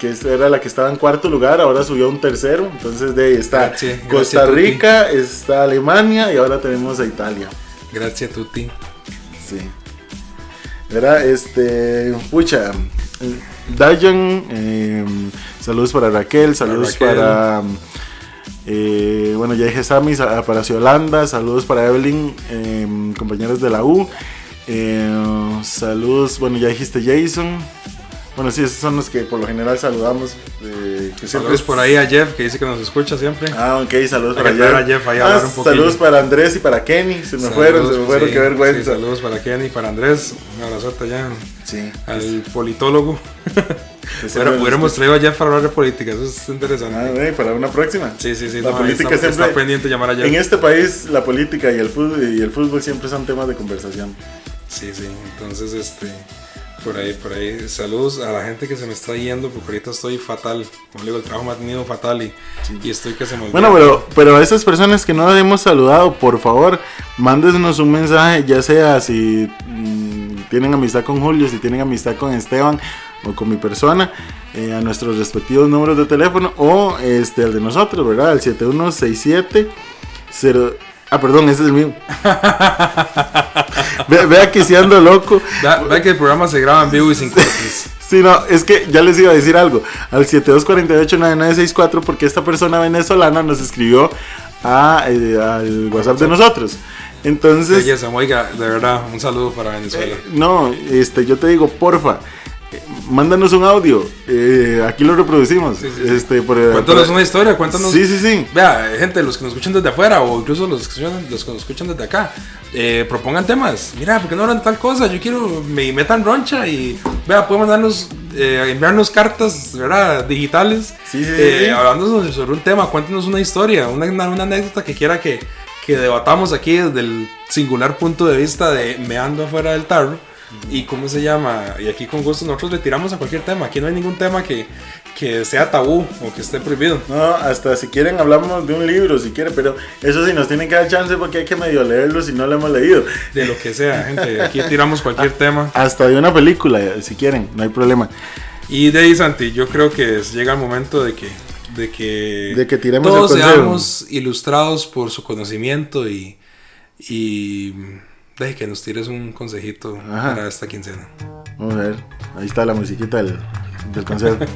que era la que estaba en cuarto lugar, ahora subió a un tercero. Entonces de ahí está Gracias, Costa gracias. Rica, está Alemania y ahora tenemos a Italia. Gracias, Tuti. Sí. Era este, pucha, Dayan, eh, saludos para Raquel, saludos Raquel. para, eh, bueno, ya dije Sammy, sa- para Ciolanda, saludos para Evelyn, eh, compañeros de la U, eh, saludos, bueno, ya dijiste Jason, bueno, sí, esos son los que por lo general saludamos. eh, que siempre Saludos por ahí a Jeff que dice que nos escucha siempre. Ah, ok, saludos Hay para Jeff. a Jeff ahí a Ah, un saludos para Andrés y para Kenny, se me Saludos, fueron, se me fueron, sí, qué vergüenza. sí, saludos para Kenny, para Andrés. Un abrazote allá Sí. al politólogo. siempre- hubiéramos traído a Jeff para hablar de política, eso es interesante. Ah, güey, para una próxima. Sí, sí, sí. La no, política está, siempre. está pendiente llamar. En este país, la política y el fútbol y el fútbol siempre son temas de conversación. Sí, sí. Entonces, este. Por ahí, por ahí. Saludos a la gente que se me está yendo, porque ahorita estoy fatal. Como digo, el trabajo me ha tenido fatal y, y estoy que se me olvida. Bueno, pero, pero a esas personas que no hemos saludado, por favor, mándenos un mensaje, ya sea si mm, tienen amistad con Julio, si tienen amistad con Esteban o con mi persona, eh, a nuestros respectivos números de teléfono o este el de nosotros, ¿verdad? El 7167 0 Ah, perdón, ese es el mío. Ve- Vea que si ando loco. Vea, vea que el programa se graba en vivo y sin cortes. Sí, no, es que ya les iba a decir algo. Al 72489964 porque esta persona venezolana nos escribió a, eh, al WhatsApp de nosotros. Entonces, Belleza, oiga, de verdad, un saludo para Venezuela. eh, no, este, yo te digo, porfa, mándanos un audio. Eh, aquí lo reproducimos. Sí, sí, sí. Este, por, Cuéntanos por- una historia, cuéntanos. Sí, sí, sí. Vea, gente, los que nos escuchan desde afuera o incluso los que escuchan, los que nos escuchan desde acá, eh, propongan temas. Mira, ¿por qué no hablan tal cosa? Yo quiero, me metan roncha y, vea, pueden mandarnos, eh, enviarnos cartas, ¿verdad? Digitales. Sí, eh. Hablando sobre, un tema, cuéntenos una historia, una, una, anécdota que quiera que, que debatamos aquí desde el singular punto de vista de meando afuera del tarro. ¿Y cómo se llama? Y aquí con gusto nosotros le tiramos a cualquier tema. Aquí no hay ningún tema que, que sea tabú o que esté prohibido. No, hasta si quieren hablamos de un libro, si quieren, pero eso sí nos tienen que dar chance porque hay que medio leerlo si no lo hemos leído. De lo que sea, gente. Aquí tiramos cualquier tema. Hasta de una película, si quieren, no hay problema. Y de ahí, Santi, yo creo que llega el momento de que, de que, De que tiremos todos el seamos ilustrados por su conocimiento y, y de que nos tires un consejito Ajá. para esta quincena. Vamos a ver, ahí está la musiquita del, del concierto.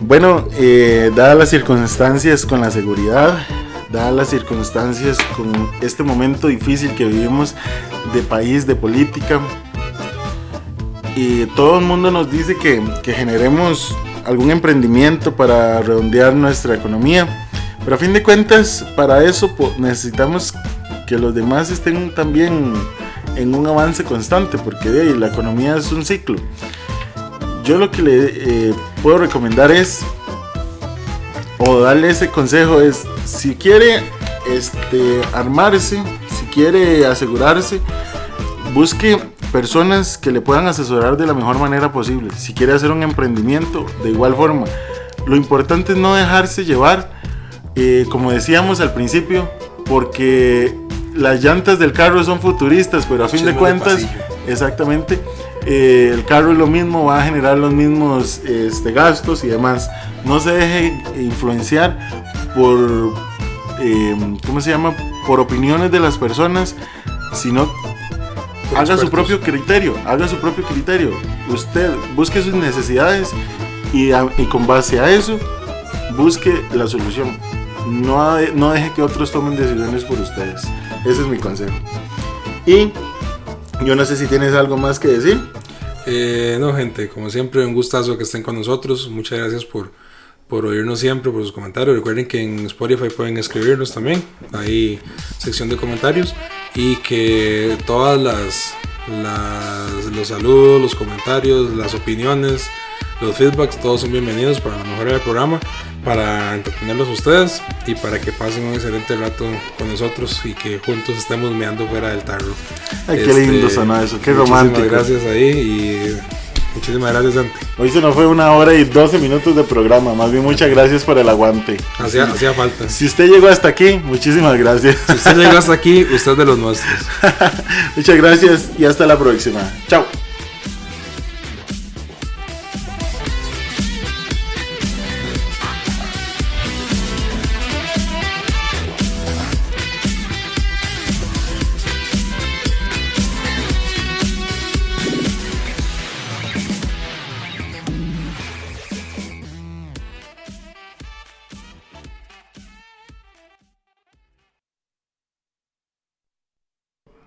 bueno, eh, dadas las circunstancias con la seguridad, dadas las circunstancias con este momento difícil que vivimos de país, de política, y todo el mundo nos dice que, que generemos algún emprendimiento para redondear nuestra economía, pero a fin de cuentas, para eso necesitamos que los demás estén también en un avance constante, porque la economía es un ciclo. Yo lo que le eh, puedo recomendar es, o darle ese consejo es, si quiere este, armarse, si quiere asegurarse, busque personas que le puedan asesorar de la mejor manera posible. Si quiere hacer un emprendimiento, de igual forma. Lo importante es no dejarse llevar, eh, como decíamos al principio, porque las llantas del carro son futuristas, pero a fin de cuentas, exactamente, eh, el carro es lo mismo, va a generar los mismos este, gastos y demás. No se deje influenciar por, eh, ¿cómo se llama? Por opiniones de las personas, sino haga su propio criterio, haga su propio criterio. Usted busque sus necesidades y, a- y con base a eso busque la solución. No, no deje que otros tomen decisiones por ustedes. Ese es mi consejo. Y yo no sé si tienes algo más que decir. Eh, no, gente, como siempre, un gustazo que estén con nosotros. Muchas gracias por, por oírnos siempre, por sus comentarios. Recuerden que en Spotify pueden escribirnos también. Hay sección de comentarios. Y que todas las, las- los saludos, los comentarios, las opiniones, los feedbacks, todos son bienvenidos para la mejora del programa, para entretenerlos a ustedes y para que pasen un excelente rato con nosotros y que juntos estemos meando fuera del tarro. Ay, qué lindo sonó eso, qué romántico. gracias ahí y muchísimas gracias, Santi. Hoy se nos fue una hora y 12 minutos de programa. Más bien, muchas gracias por el aguante. Hacía, hacía falta. Si Si usted llegó hasta aquí, muchísimas gracias. usted llegó hasta aquí, usted es de los nuestros. muchas gracias y hasta la próxima. Chao.